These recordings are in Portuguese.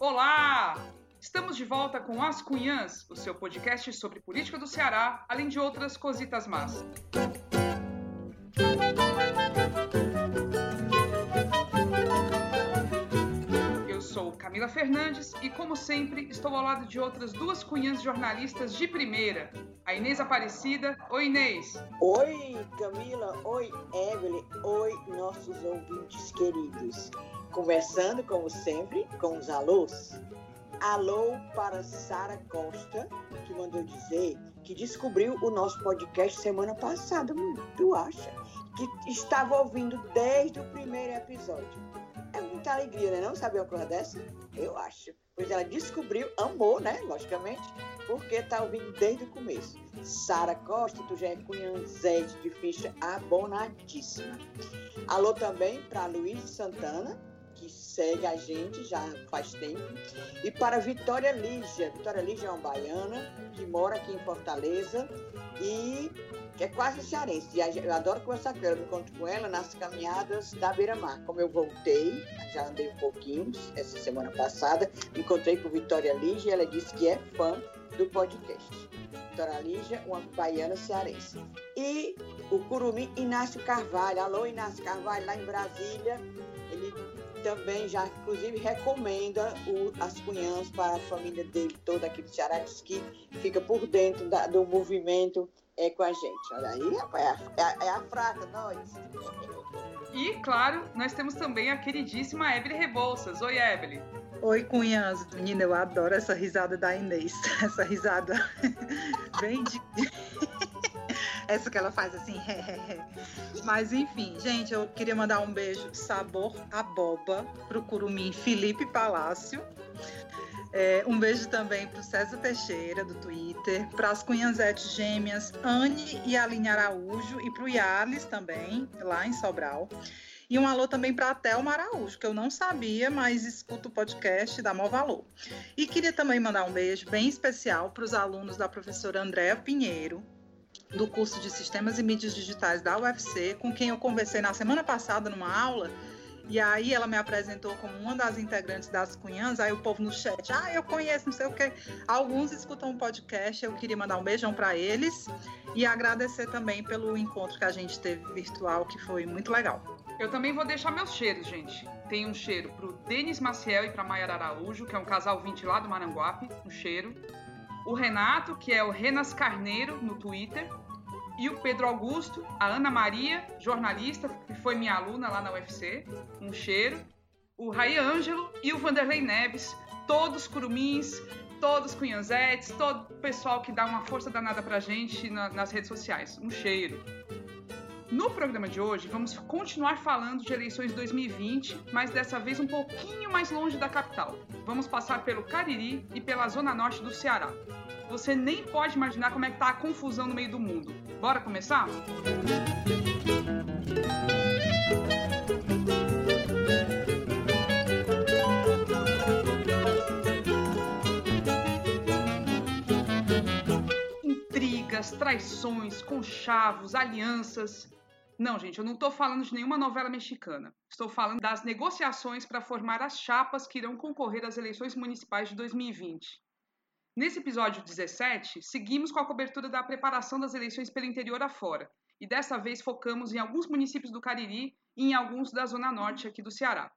Olá! Estamos de volta com As Cunhãs, o seu podcast sobre política do Ceará, além de outras cositas más. Eu sou Camila Fernandes e, como sempre, estou ao lado de outras duas cunhãs jornalistas de primeira. A Inês Aparecida. Oi, Inês. Oi, Camila. Oi, Evelyn. Oi, nossos ouvintes queridos. Conversando, como sempre, com os alôs. Alô para Sara Costa, que mandou dizer que descobriu o nosso podcast semana passada. Tu acha? Que estava ouvindo desde o primeiro episódio. É muita alegria, né? Não saber uma coisa dessa? Eu acho. Pois ela descobriu, amou, né? Logicamente, porque tá ouvindo desde o começo. Sara Costa, tu já é cunhanzete de ficha abonadíssima. Alô também para Luiz Santana, que segue a gente já faz tempo. E para Vitória Lígia. Vitória Lígia é uma baiana que mora aqui em Fortaleza e que é quase cearense. Eu adoro conversar com ela, eu me encontro com ela nas caminhadas da Beira-Mar. Como eu voltei, já andei um pouquinho essa semana passada, encontrei com Vitória Lígia e ela disse que é fã do podcast. Vitória Lígia, uma baiana cearense. E o curumim Inácio Carvalho. Alô, Inácio Carvalho, lá em Brasília. Também já, inclusive, recomenda o, as cunhãs para a família dele toda aqui do Ceará, diz que fica por dentro da, do movimento é, com a gente. Olha aí, rapaz, é a, é a fraca, nós. E, claro, nós temos também a queridíssima Evelyn Rebouças. Oi, Evelyn. Oi, cunhãs. Menina, eu adoro essa risada da Inês. Essa risada bem de essa que ela faz assim. Mas enfim, gente, eu queria mandar um beijo sabor aboba pro curumim Felipe Palácio. É, um beijo também para o César Teixeira, do Twitter, para as cunhanzetes gêmeas Anne e Aline Araújo, e para o Yales também, lá em Sobral. E um alô também para a Thelma Araújo, que eu não sabia, mas escuto o podcast dá maior valor. E queria também mandar um beijo bem especial para os alunos da professora Andréa Pinheiro, do curso de Sistemas e Mídias Digitais da UFC, com quem eu conversei na semana passada numa aula. E aí ela me apresentou como uma das integrantes das Cunhãs, aí o povo no chat, ah, eu conheço, não sei o quê. Alguns escutam o podcast, eu queria mandar um beijão para eles e agradecer também pelo encontro que a gente teve virtual, que foi muito legal. Eu também vou deixar meus cheiros, gente. Tem um cheiro pro Denis Maciel e pra Mayara Araújo, que é um casal 20 lá do Maranguape, um cheiro o Renato, que é o Renas Carneiro no Twitter, e o Pedro Augusto, a Ana Maria, jornalista, que foi minha aluna lá na UFC, um cheiro, o Rai Ângelo e o Vanderlei Neves, todos curumins, todos cunhanzetes, todo o pessoal que dá uma força danada pra gente na, nas redes sociais, um cheiro. No programa de hoje, vamos continuar falando de eleições 2020, mas dessa vez um pouquinho mais longe da capital. Vamos passar pelo Cariri e pela zona norte do Ceará. Você nem pode imaginar como é que tá a confusão no meio do mundo. Bora começar? Intrigas, traições, conchavos, alianças. Não, gente, eu não estou falando de nenhuma novela mexicana. Estou falando das negociações para formar as chapas que irão concorrer às eleições municipais de 2020. Nesse episódio 17, seguimos com a cobertura da preparação das eleições pelo interior afora, e dessa vez focamos em alguns municípios do Cariri e em alguns da zona norte aqui do Ceará.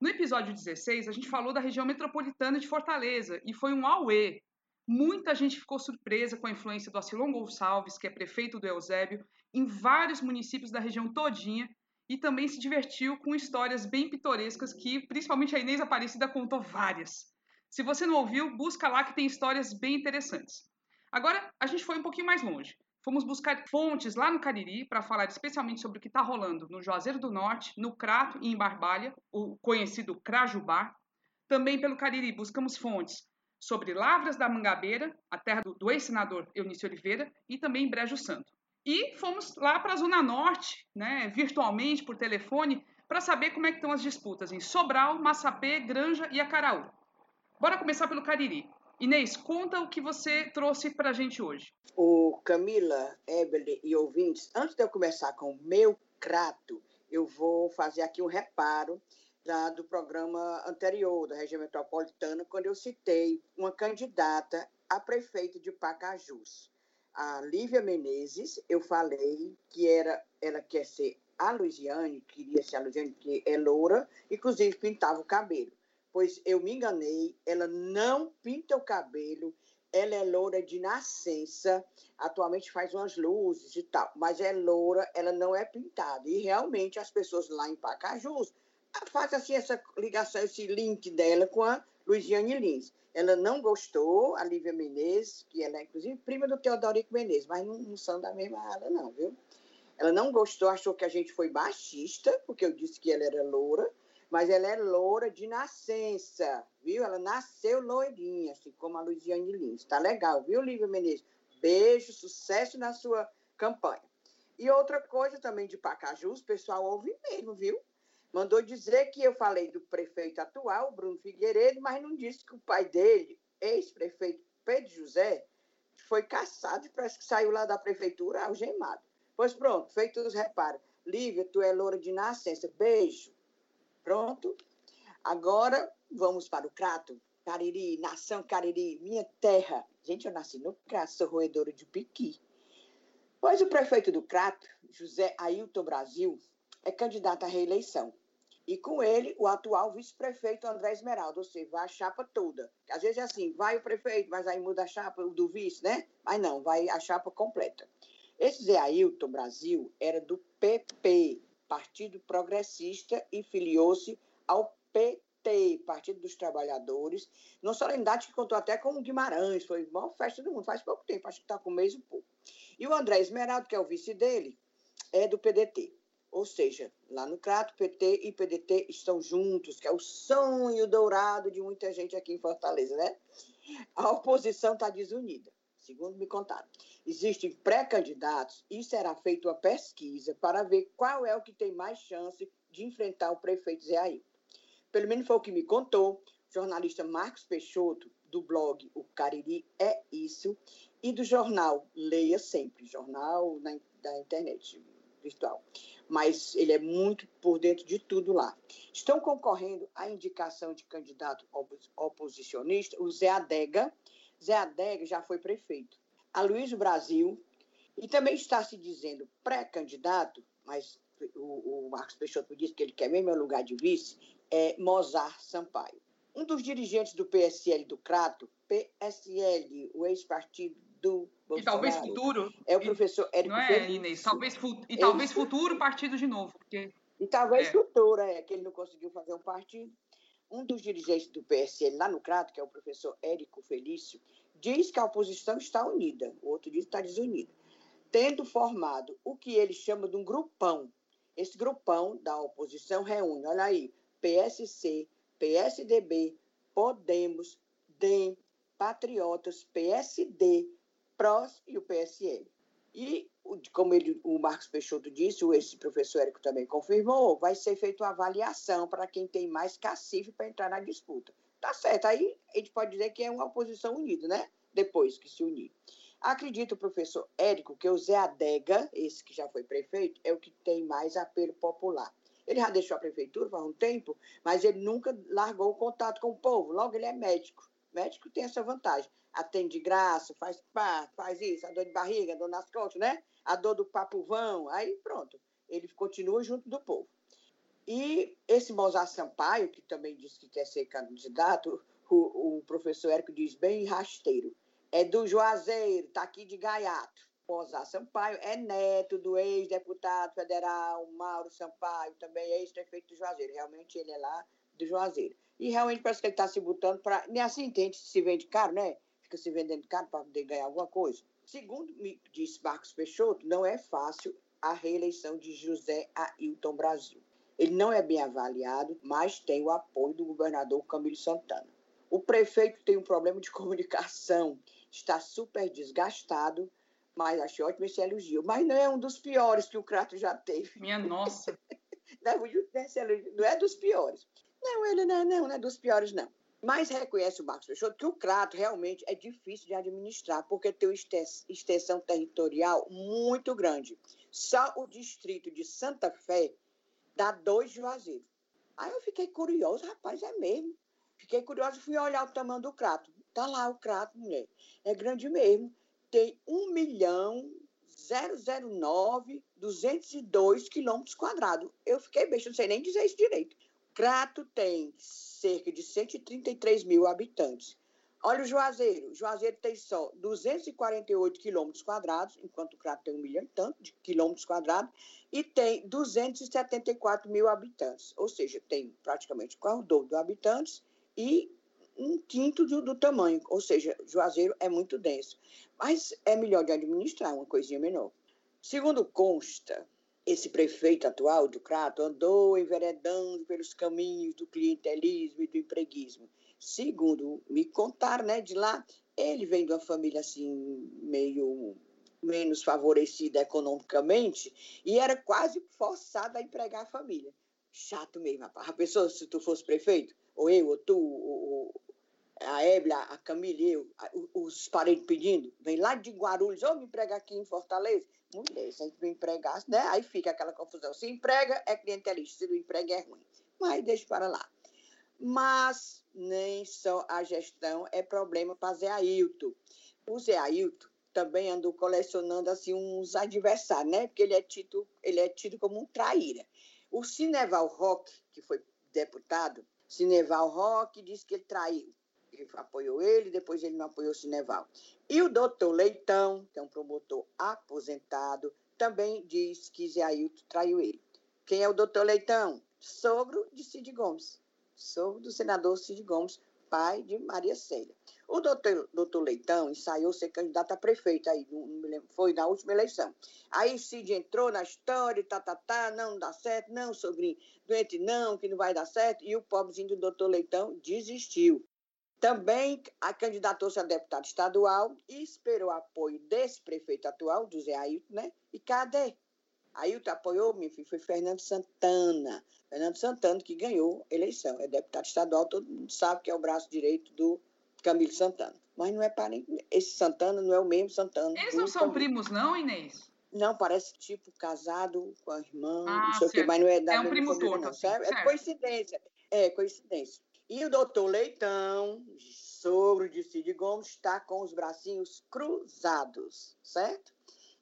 No episódio 16, a gente falou da região metropolitana de Fortaleza e foi um auê. Muita gente ficou surpresa com a influência do Acilon Gonçalves, que é prefeito do Eusébio, em vários municípios da região todinha e também se divertiu com histórias bem pitorescas que principalmente a Inês Aparecida contou várias. Se você não ouviu, busca lá que tem histórias bem interessantes. Agora, a gente foi um pouquinho mais longe. Fomos buscar fontes lá no Cariri para falar especialmente sobre o que está rolando no Juazeiro do Norte, no Crato e em Barbalha, o conhecido Crajubá. Também pelo Cariri buscamos fontes sobre Lavras da Mangabeira, a terra do, do ex-senador Eunício Oliveira, e também Brejo Santo. E fomos lá para a Zona Norte, né, virtualmente, por telefone, para saber como é que estão as disputas em Sobral, Massapê, Granja e Acaraú. Bora começar pelo Cariri. Inês, conta o que você trouxe para a gente hoje. O Camila, Evelyn e ouvintes, antes de eu começar com o meu crato, eu vou fazer aqui um reparo da, do programa anterior, da região metropolitana, quando eu citei uma candidata a prefeito de Pacajus. A Lívia Menezes, eu falei que era, ela quer ser a Luiziane, queria ser a Luiziane, que é loura, inclusive pintava o cabelo. Pois eu me enganei, ela não pinta o cabelo, ela é loura de nascença, atualmente faz umas luzes e tal, mas é loura, ela não é pintada. E realmente as pessoas lá em Pacajus fazem assim essa ligação, esse link dela com a Luiziane Lins. Ela não gostou, a Lívia Menezes, que ela é inclusive prima do Teodorico Menezes, mas não, não são da mesma ala, não, viu? Ela não gostou, achou que a gente foi baixista, porque eu disse que ela era loura, mas ela é loura de nascença, viu? Ela nasceu loirinha, assim como a Luiziane Lins. Tá legal, viu, Lívia Menezes? Beijo, sucesso na sua campanha. E outra coisa também de Pacajus, o pessoal ouve mesmo, viu? Mandou dizer que eu falei do prefeito atual, Bruno Figueiredo, mas não disse que o pai dele, ex-prefeito Pedro José, foi caçado e parece que saiu lá da prefeitura algemado. Pois pronto, feito os reparos. Lívia, tu é loura de nascença. Beijo. Pronto? Agora vamos para o Crato. Cariri, nação Cariri, minha terra. Gente, eu nasci no Crato, sou roedora de piqui. Pois o prefeito do Crato, José Ailton Brasil, é candidato à reeleição. E com ele, o atual vice-prefeito André Esmeralda, ou seja, vai a chapa toda. Às vezes é assim, vai o prefeito, mas aí muda a chapa, do vice, né? Mas não, vai a chapa completa. Esse Zé Ailton Brasil era do PP, Partido Progressista e filiou-se ao PT, Partido dos Trabalhadores, numa solenidade que contou até com o Guimarães, foi a maior festa do mundo, faz pouco tempo, acho que está com um mês e pouco. E o André Esmeraldo, que é o vice dele, é do PDT. Ou seja, lá no Crato, PT e PDT estão juntos, que é o sonho dourado de muita gente aqui em Fortaleza, né? A oposição está desunida, segundo me contaram. Existem pré-candidatos e será feita uma pesquisa para ver qual é o que tem mais chance de enfrentar o prefeito Zé Ailton. Pelo menos foi o que me contou o jornalista Marcos Peixoto, do blog O Cariri é Isso, e do jornal Leia Sempre, jornal na, da internet virtual. Mas ele é muito por dentro de tudo lá. Estão concorrendo à indicação de candidato oposicionista o Zé Adega. Zé Adega já foi prefeito a Luiz Brasil, e também está se dizendo pré-candidato, mas o, o, Marcos Peixoto disse que ele quer mesmo o lugar de vice, é Mozart Sampaio. Um dos dirigentes do PSL do Crato, PSL, o ex-partido do Bolsonaro, e talvez futuro. É o professor Érico Não é, Inês? Talvez, e talvez futuro partido de novo. Porque... E talvez é. futuro, é, que ele não conseguiu fazer um partido. Um dos dirigentes do PSL lá no Crato, que é o professor Érico Felício, diz que a oposição está unida, o outro diz que está desunida, tendo formado o que ele chama de um grupão. Esse grupão da oposição reúne, olha aí, PSC, PSDB, Podemos, DEM, Patriotas, PSD, PROS e o PSL. E, como ele, o Marcos Peixoto disse, esse professor Érico também confirmou, vai ser feita uma avaliação para quem tem mais cacife para entrar na disputa. Tá certo, aí a gente pode dizer que é uma oposição unida, né? Depois que se unir. Acredito, professor Érico, que o Zé Adega, esse que já foi prefeito, é o que tem mais apelo popular. Ele já deixou a prefeitura faz um tempo, mas ele nunca largou o contato com o povo. Logo, ele é médico. Médico tem essa vantagem. Atende de graça, faz pá, faz isso, a dor de barriga, a dor nas costas, né? A dor do papuvão. Aí pronto. Ele continua junto do povo. E esse Mozart Sampaio, que também disse que quer ser candidato, o, o professor Érico diz bem rasteiro, é do Juazeiro, está aqui de Gaiato. Mozart Sampaio é neto do ex-deputado federal Mauro Sampaio, também ex-prefeito do Juazeiro. Realmente ele é lá do Juazeiro. E realmente parece que ele está se botando para. Nem assim, tem gente se vende caro, né? Fica se vendendo caro para poder ganhar alguma coisa. Segundo me disse Marcos Peixoto, não é fácil a reeleição de José Ailton Brasil. Ele não é bem avaliado, mas tem o apoio do governador Camilo Santana. O prefeito tem um problema de comunicação, está super desgastado, mas achei ótimo esse elogio. Mas não é um dos piores que o Crato já teve. Minha nossa! não, não é dos piores. Não, ele não, não, não é dos piores, não. Mas reconhece o Marcos Peixoto que o Crato realmente é difícil de administrar, porque tem uma extensão territorial muito grande. Só o distrito de Santa Fé dá dois Juazeiros. Aí eu fiquei curiosa, rapaz, é mesmo. Fiquei curiosa e fui olhar o tamanho do crato. Tá lá o crato, mulher. É grande mesmo. Tem 1 milhão 009 202 quilômetros quadrados. Eu fiquei besta, não sei nem dizer isso direito. Crato tem cerca de 133 mil habitantes. Olha o Juazeiro. O Juazeiro tem só 248 quilômetros quadrados, enquanto o Crato tem um milhão e tanto de quilômetros quadrados, e tem 274 mil habitantes. Ou seja, tem praticamente quase o dobro de habitantes e um quinto do, do, tamanho. Ou seja, Juazeiro é muito denso. Mas é melhor de administrar, uma coisinha menor. Segundo consta, esse prefeito atual do Crato andou enveredando pelos caminhos do clientelismo e do empreguismo Segundo me contaram, né, de lá, ele vem de uma família assim, meio menos favorecida economicamente e era quase forçado a empregar a família. Chato mesmo, rapaz. A pessoa, se tu fosse prefeito, ou eu, ou tu, ou, a Éblia, a Camila e eu, os parentes pedindo, vem lá de Guarulhos, ou me emprega aqui em Fortaleza. Mulher, se a gente não empregasse, né? Aí fica aquela confusão. Se emprega, é clientelista, se não emprega, é ruim. Mas deixa para lá. Mas nem só a gestão é problema para Zé Ailton. O Zé Ailton também andou colecionando assim uns adversários, né? Porque ele é tido, ele é tido como um traíra. O Cineval Roque, que foi deputado, Cineval Roque disse que ele traiu. Ele apoiou ele, depois ele não apoiou o Cineval. E o doutor Leitão, que é um promotor aposentado, também diz que Zé Ailton traiu ele. Quem é o doutor Leitão? Sogro de Cid Gomes. Sou do senador Cid Gomes, pai de Maria Célia. O doutor, doutor Leitão ensaiou ser candidato a prefeito aí, foi na última eleição. Aí Cid entrou na história, tá, tá, tá, não, não dá certo, não, sogrinho, doente não, que não vai dar certo, e o pobrezinho do doutor Leitão desistiu. Também a candidatou-se a deputado estadual e esperou apoio desse prefeito atual, do Zé Ailton, né? E cadê? Ailton apoiou, meu filho, foi Fernando Santana. Fernando Santana que ganhou a eleição. É deputado estadual, todo mundo sabe que é o braço direito do Camilo Santana. Mas não é parente. Esse Santana não é o mesmo Santana. Eles não são Camilo. primos, não, Inês? Não, parece tipo casado com a irmã, ah, não sei o quê, mas não é da É um primo torto, assim, É coincidência. É coincidência. E o doutor Leitão, sogro de Cid Gomes, está com os bracinhos cruzados, certo?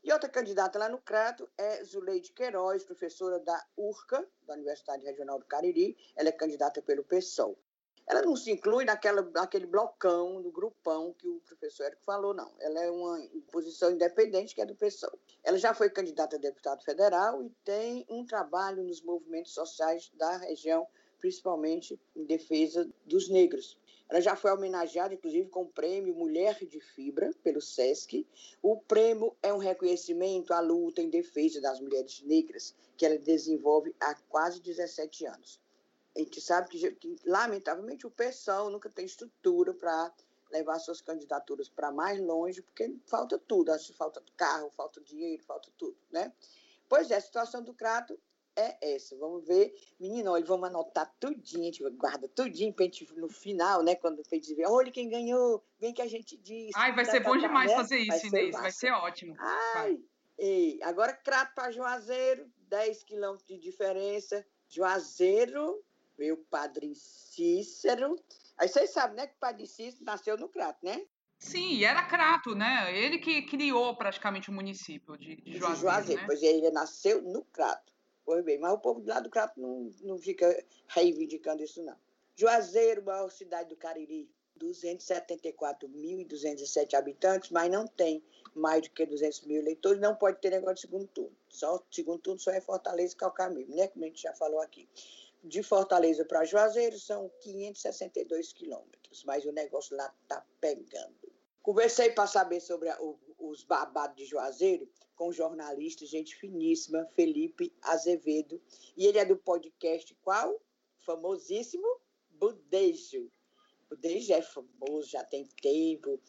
E outra candidata lá no Crato é Zuleide Queiroz, professora da URCA, da Universidade Regional do Cariri. Ela é candidata pelo PSOL. Ela não se inclui naquela, naquele blocão, no grupão que o professor Érico falou, não. Ela é uma posição independente que é do PSOL. Ela já foi candidata a deputado federal e tem um trabalho nos movimentos sociais da região, principalmente em defesa dos negros. Ela já foi homenageada, inclusive, com o prêmio Mulher de Fibra, pelo SESC. O prêmio é um reconhecimento à luta em defesa das mulheres negras, que ela desenvolve há quase 17 anos. A gente sabe que, que lamentavelmente, o PSOL nunca tem estrutura para levar suas candidaturas para mais longe, porque falta tudo. Falta carro, falta dinheiro, falta tudo, né? Pois é, a situação do Crato é essa. Vamos ver. Menino, olha, vamos anotar tudinho, a gente guarda tudinho pra gente, no final, né? Quando a gente ver, olha quem ganhou, vem que a gente diz. Ai, vai ser bom demais né? fazer isso, vai Inês. Vai ser ótimo. Ai, ei, agora Crato para Juazeiro, 10 quilômetros de diferença. Juazeiro, meu padre Cícero. Aí vocês sabem, né, que o padre Cícero nasceu no Crato, né? Sim, era Crato, né? Ele que criou praticamente o município de, de Juazeiro. De Juazeiro, né? pois ele nasceu no Crato. Pois bem, mas o povo lado do Crato não, não fica reivindicando isso, não. Juazeiro, maior cidade do Cariri, 274.207 habitantes, mas não tem mais do que 200 mil eleitores, não pode ter negócio de segundo turno. Só segundo turno só é Fortaleza e Calcar mesmo, né? Como a gente já falou aqui. De Fortaleza para Juazeiro são 562 quilômetros, mas o negócio lá tá pegando. Conversei para saber sobre a, o, os babados de Juazeiro com o jornalista, gente finíssima, Felipe Azevedo. E ele é do podcast qual? Famosíssimo Budejo. Budejo é famoso, já tem tempo,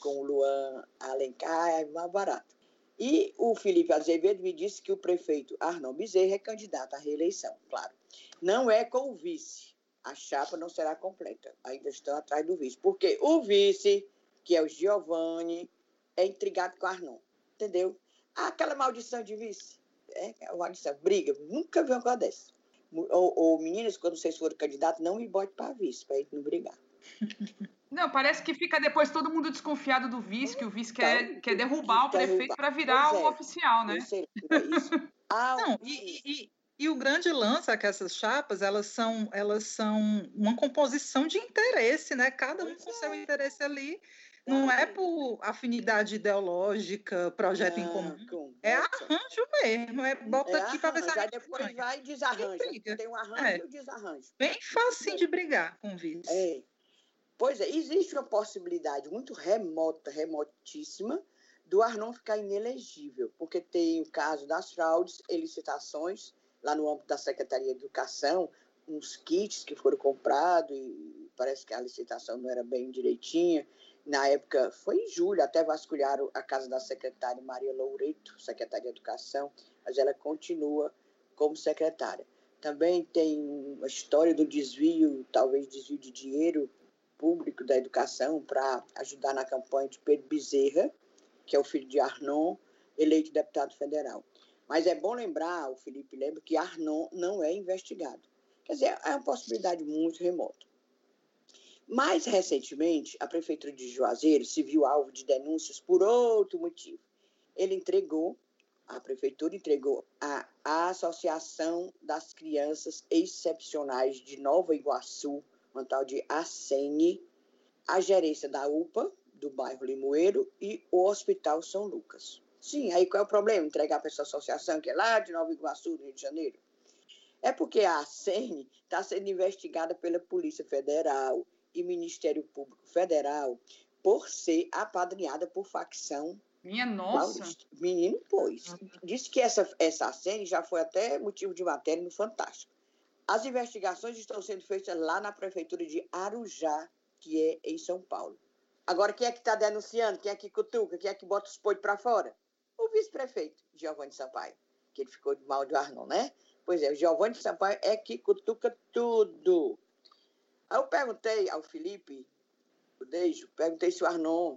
com o Luan Alencar, é mais barato. E o Felipe Azevedo me disse que o prefeito Arnon Bezerra é candidato à reeleição, claro. Não é com o vice. A chapa não será completa. Ainda estão atrás do vice. Porque o vice, que é o Giovanni, é intrigado com o Arnon. Entendeu? Ah, aquela maldição de vice. É, é, uma maldição. Briga. Nunca vi uma coisa dessa. Ou, ou meninas, quando vocês forem candidatos, não me bote para vice, para a gente não brigar. Não, parece que fica depois todo mundo desconfiado do vice, que o vice quer, então, quer derrubar o prefeito para virar o é, oficial, né? Sei, é isso. Ah, não, e, e, e, o grande lance é que essas chapas, elas são, elas são uma composição de interesse, né? Cada um com é. seu interesse ali. Não é por afinidade ideológica, projeto em comum. É arranjo mesmo. É bota é aqui para ver se a depois vai e desarranja. Tem um arranjo é. e um desarranjo. Bem fácil de brigar com vice. É. Pois é, existe uma possibilidade muito remota, remotíssima, do Arnon ficar inelegível, porque tem o caso das fraudes e licitações, lá no âmbito da Secretaria de Educação, uns kits que foram comprados e parece que a licitação não era bem direitinha. Na época, foi em julho, até vasculharam a casa da secretária Maria Loureto, secretária de Educação, mas ela continua como secretária. Também tem uma história do desvio, talvez desvio de dinheiro público da educação para ajudar na campanha de Pedro Bezerra, que é o filho de Arnon, eleito deputado federal. Mas é bom lembrar, o Felipe lembra, que Arnon não é investigado. Quer dizer, é uma possibilidade muito remota. Mais recentemente, a Prefeitura de Juazeiro se viu alvo de denúncias por outro motivo. Ele entregou, a Prefeitura entregou à Associação das Crianças Excepcionais de Nova Iguaçu, uma tal de ACENE, a gerência da UPA, do bairro Limoeiro, e o Hospital São Lucas. Sim, aí qual é o problema? Entregar para essa associação que é lá de Nova Iguaçu, do Rio de Janeiro? É porque a ACENE está sendo investigada pela Polícia Federal e Ministério Público Federal por ser apadrinhada por facção minha nossa! Paulista. Menino, pois. Disse que essa, essa ACENE já foi até motivo de matéria no Fantástico. As investigações estão sendo feitas lá na prefeitura de Arujá, que é em São Paulo. Agora, quem é que está denunciando? Quem é que cutuca? Quem é que bota os poitos para fora? O vice-prefeito, Giovanni Sampaio, que ele ficou de mal de Arnon, né? Pois é, o Giovanni Sampaio é que cutuca tudo. Aí eu perguntei ao Felipe, o Deijo, perguntei se o Arnon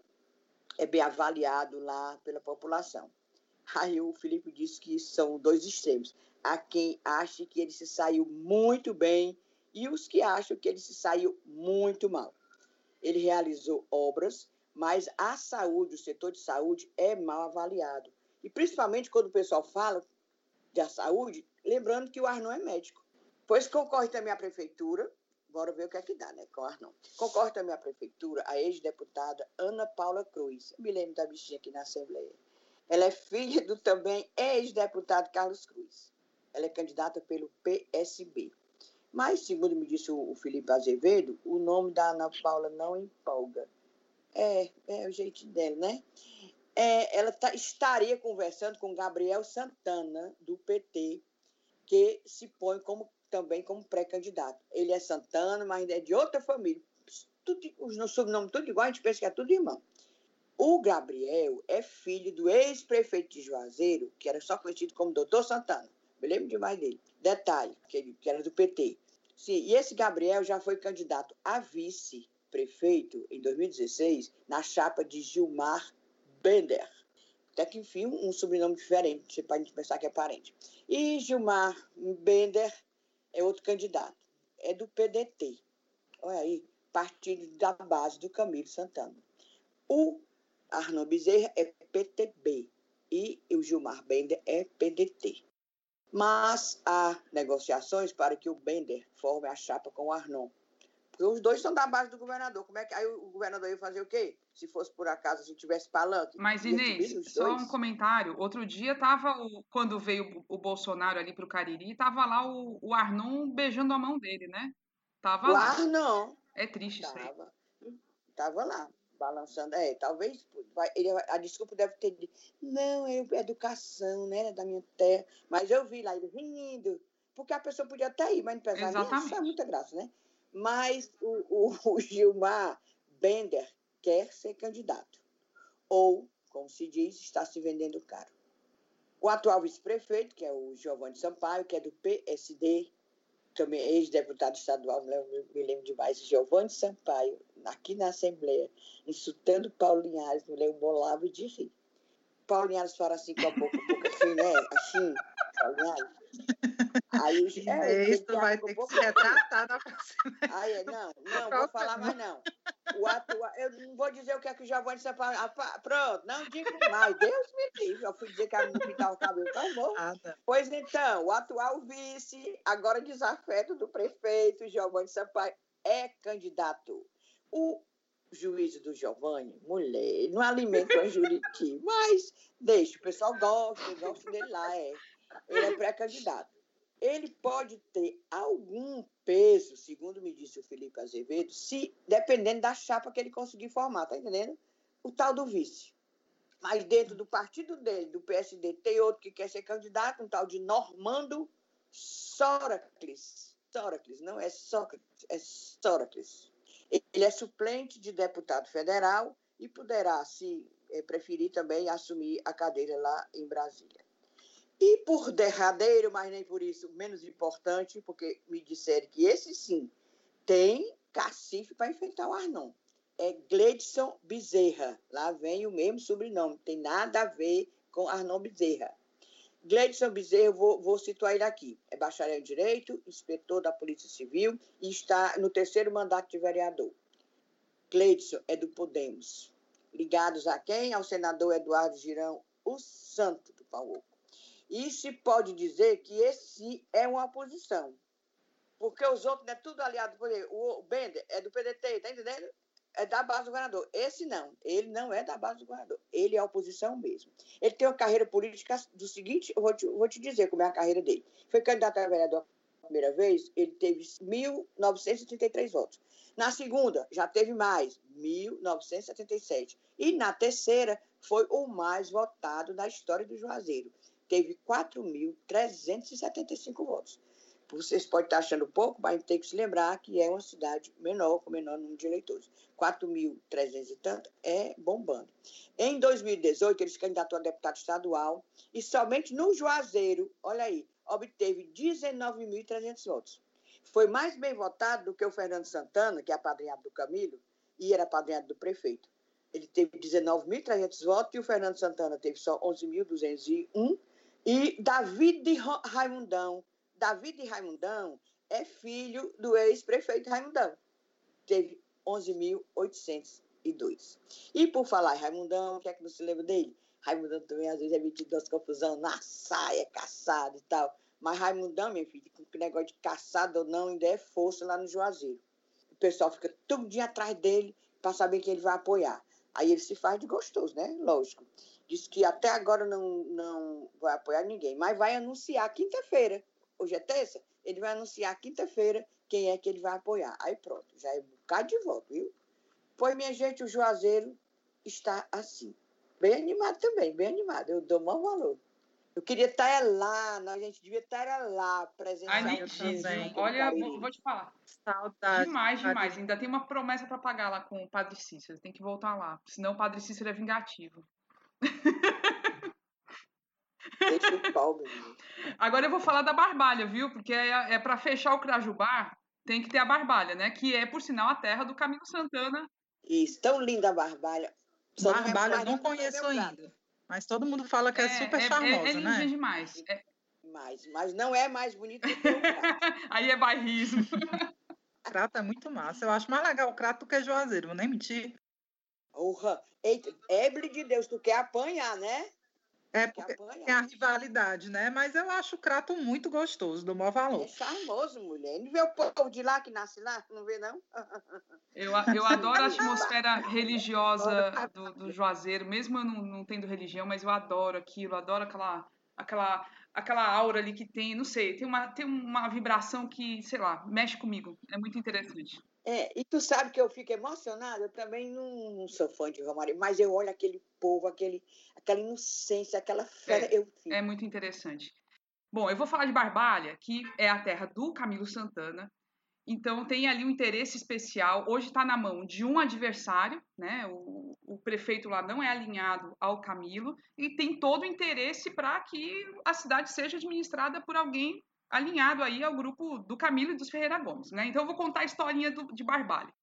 é bem avaliado lá pela população. Aí o Felipe disse que são dois extremos. Há quem ache que ele se saiu muito bem e os que acham que ele se saiu muito mal ele realizou obras, mas a saúde, o setor de saúde é mal avaliado. E principalmente quando o pessoal fala da saúde, lembrando que o Arnon é médico. Pois concorre também à prefeitura, bora ver o que é que dá, né, com Arnon. Concorre também à prefeitura a ex-deputada Ana Paula Cruz. Eu me lembro da bichinha aqui na Assembleia. Ela é filha do também ex-deputado Carlos Cruz. Ela é candidata pelo PSB. Mas, segundo me disse o, Felipe Azevedo, o nome da Ana Paula não empolga. É, é o jeito dela, né? É, ela tá, estaria conversando com Gabriel Santana, do PT, que se põe como, também como pré-candidato. Ele é Santana, mas é de outra família. Tudo, os sobrenomes tudo igual, a gente pensa que é tudo irmão. O Gabriel é filho do ex-prefeito de Juazeiro, que era só conhecido como Doutor Santana. Me lembro demais dele. Detalhe, que, ele, que era do PT. Sim, e esse Gabriel já foi candidato a vice-prefeito em 2016 na chapa de Gilmar Bender. Até que, enfim, um sobrenome diferente, você pode pensar que é parente. E Gilmar Bender é outro candidato, é do PDT. Olha aí, partido da base do Camilo Santana. O Arnon Bezerra é PTB e o Gilmar Bender é PDT. Mas há negociações para que o Bender forme a chapa com o Arnon. Porque os dois são da base do governador. Como é que aí o governador ia fazer o quê? Se fosse por acaso a gente tivesse palanque. Mas, Inês, só um comentário. Outro dia tava, o, quando veio o Bolsonaro ali para o Cariri, tava lá o, o Arnon beijando a mão dele, né? Tava o lá. Arnon. É triste tava, isso aí. Tava lá balançando. É, talvez ele, a desculpa deve ter dito, não, é educação, né, da minha terra. Mas eu vi lá ele rindo, porque a pessoa podia até ir, mas não pensava, isso é muita graça, né? Mas o, o, o Gilmar Bender quer ser candidato. Ou, como se diz, está se vendendo caro. O atual vice-prefeito, que é o Giovanni Sampaio, que é do PSD, também ex-deputado estadual, me lembro demais, Giovanni Sampaio, aqui na Assembleia, insultando Paulo Linhares, me lembro bolava de rir. Paulo Linhares fala assim com a boca um pouco assim, né? Assim, ligado? Aí os, é, Isso vai ter que se retratar na próxima. Aí, não, não, vou falar mais não. O atual, eu não vou dizer o que é que o Giovanni Sampaio. Ah, pronto, não digo mais. Deus me livre. Eu fui dizer que ela não pintava o cabelo, tá bom. Ah, tá. Pois então, o atual vice, agora desafeto do prefeito, Giovanni Sampaio, é candidato. O juízo do Giovanni, mulher, não alimenta o Juriti, mas deixa, o pessoal gosta, gosta dele lá, é. Ele é pré-candidato. Ele pode ter algum peso, segundo me disse o Felipe Azevedo, se dependendo da chapa que ele conseguir formar, tá entendendo? O tal do vice. Mas dentro do partido dele, do PSD, tem outro que quer ser candidato, um tal de Normando Soracles. Soracles, não é Sócrates, é Soracles. Ele é suplente de deputado federal e poderá, se eh, preferir, também assumir a cadeira lá em Brasília. E por derradeiro, mas nem por isso menos importante, porque me disseram que esse sim tem cacife para enfrentar o Arnon. É Gledson Bezerra. Lá vem o mesmo sobrenome, tem nada a ver com Arnon Bezerra. Gledson Bezerra, vou, vou situar ele aqui. É bacharel em Direito, inspetor da Polícia Civil e está no terceiro mandato de vereador. Gledson é do Podemos. Ligados a quem? Ao senador Eduardo Girão, o santo do Paulo. E se pode dizer que esse é uma oposição. Porque os outros é tudo aliado. Por exemplo, o Bender é do PDT, tá entendendo? É da base do governador. Esse não. Ele não é da base do governador. Ele é oposição mesmo. Ele tem uma carreira política do seguinte: eu vou te, vou te dizer como é a carreira dele. Foi candidato a vereador a primeira vez, ele teve 1.933 votos. Na segunda, já teve mais, 1.977. E na terceira, foi o mais votado da história do Juazeiro teve 4.375 votos. Vocês podem estar achando pouco, mas tem que se lembrar que é uma cidade menor, com menor número de eleitores. 4.300 e tanto é bombando. Em 2018, ele se candidatou a deputado estadual e somente no Juazeiro, olha aí, obteve 19.300 votos. Foi mais bem votado do que o Fernando Santana, que é apadrinhado do Camilo, e era apadrinhado do prefeito. Ele teve 19.300 votos e o Fernando Santana teve só 11.201 e David Raimundão. David Raimundão é filho do ex-prefeito Raimundão. Teve 11.802. E por falar em Raimundão, o que é que não se lembra dele? Raimundão também às vezes é metido das confusão na saia, caçado e tal. Mas Raimundão, minha filha, com que negócio de caçado ou não, ainda é força lá no Juazeiro. O pessoal fica todo dia atrás dele para saber que ele vai apoiar. Aí ele se faz de gostoso, né? Lógico. Diz que até agora não, não vai apoiar ninguém, mas vai anunciar quinta-feira. Hoje é terça? Ele vai anunciar quinta-feira quem é que ele vai apoiar. Aí pronto, já é um bocado de voto, viu? Pois, minha gente, o Juazeiro está assim. Bem animado também, bem animado. Eu dou maior valor. Eu queria estar lá, a gente devia estar lá, presencial. Ai, nem Olha, vou, vou, te falar. Saudade. Demais, demais. Ainda tem uma promessa para pagar lá com o Padre Cícero. Tem que voltar lá. Senão o Padre Cícero é vingativo. Agora eu vou falar da barbalha, viu? Porque é, é para fechar o Crajubá, tem que ter a barbalha, né? Que é, por sinal, a terra do Camilo Santana. Isso, tão linda a barbalha. Só barbalha eu não conheço ainda. Mas todo mundo fala que é, é super é, charmosa, é, é né? demais. É. Mas, mas não é mais bonito do que o crato. Aí é bairrismo. crato é muito massa. Eu acho mais legal o crato do que Juazeiro, vou nem mentir. Porra! Eita, Eble de Deus, tu quer apanhar, né? É, porque tem a rivalidade, né? Mas eu acho o Crato muito gostoso, do maior valor. É charmoso, mulher. Não vê o povo de lá que nasce lá? Não vê, não? Eu, eu adoro a atmosfera religiosa do, do Juazeiro, mesmo eu não, não tendo religião, mas eu adoro aquilo, adoro aquela, aquela, aquela aura ali que tem, não sei, tem uma, tem uma vibração que, sei lá, mexe comigo. É muito interessante. É, e tu sabe que eu fico emocionada, eu também não, não sou fã de Romário, mas eu olho aquele povo, aquele, aquela inocência, aquela fé, é. É muito interessante. Bom, eu vou falar de Barbalha, que é a terra do Camilo Santana. Então tem ali um interesse especial. Hoje está na mão de um adversário, né? O, o, prefeito lá não é alinhado ao Camilo e tem todo o interesse para que a cidade seja administrada por alguém alinhado aí ao grupo do Camilo e dos Ferreira Gomes, né? Então eu vou contar a historinha do, de Barbalha.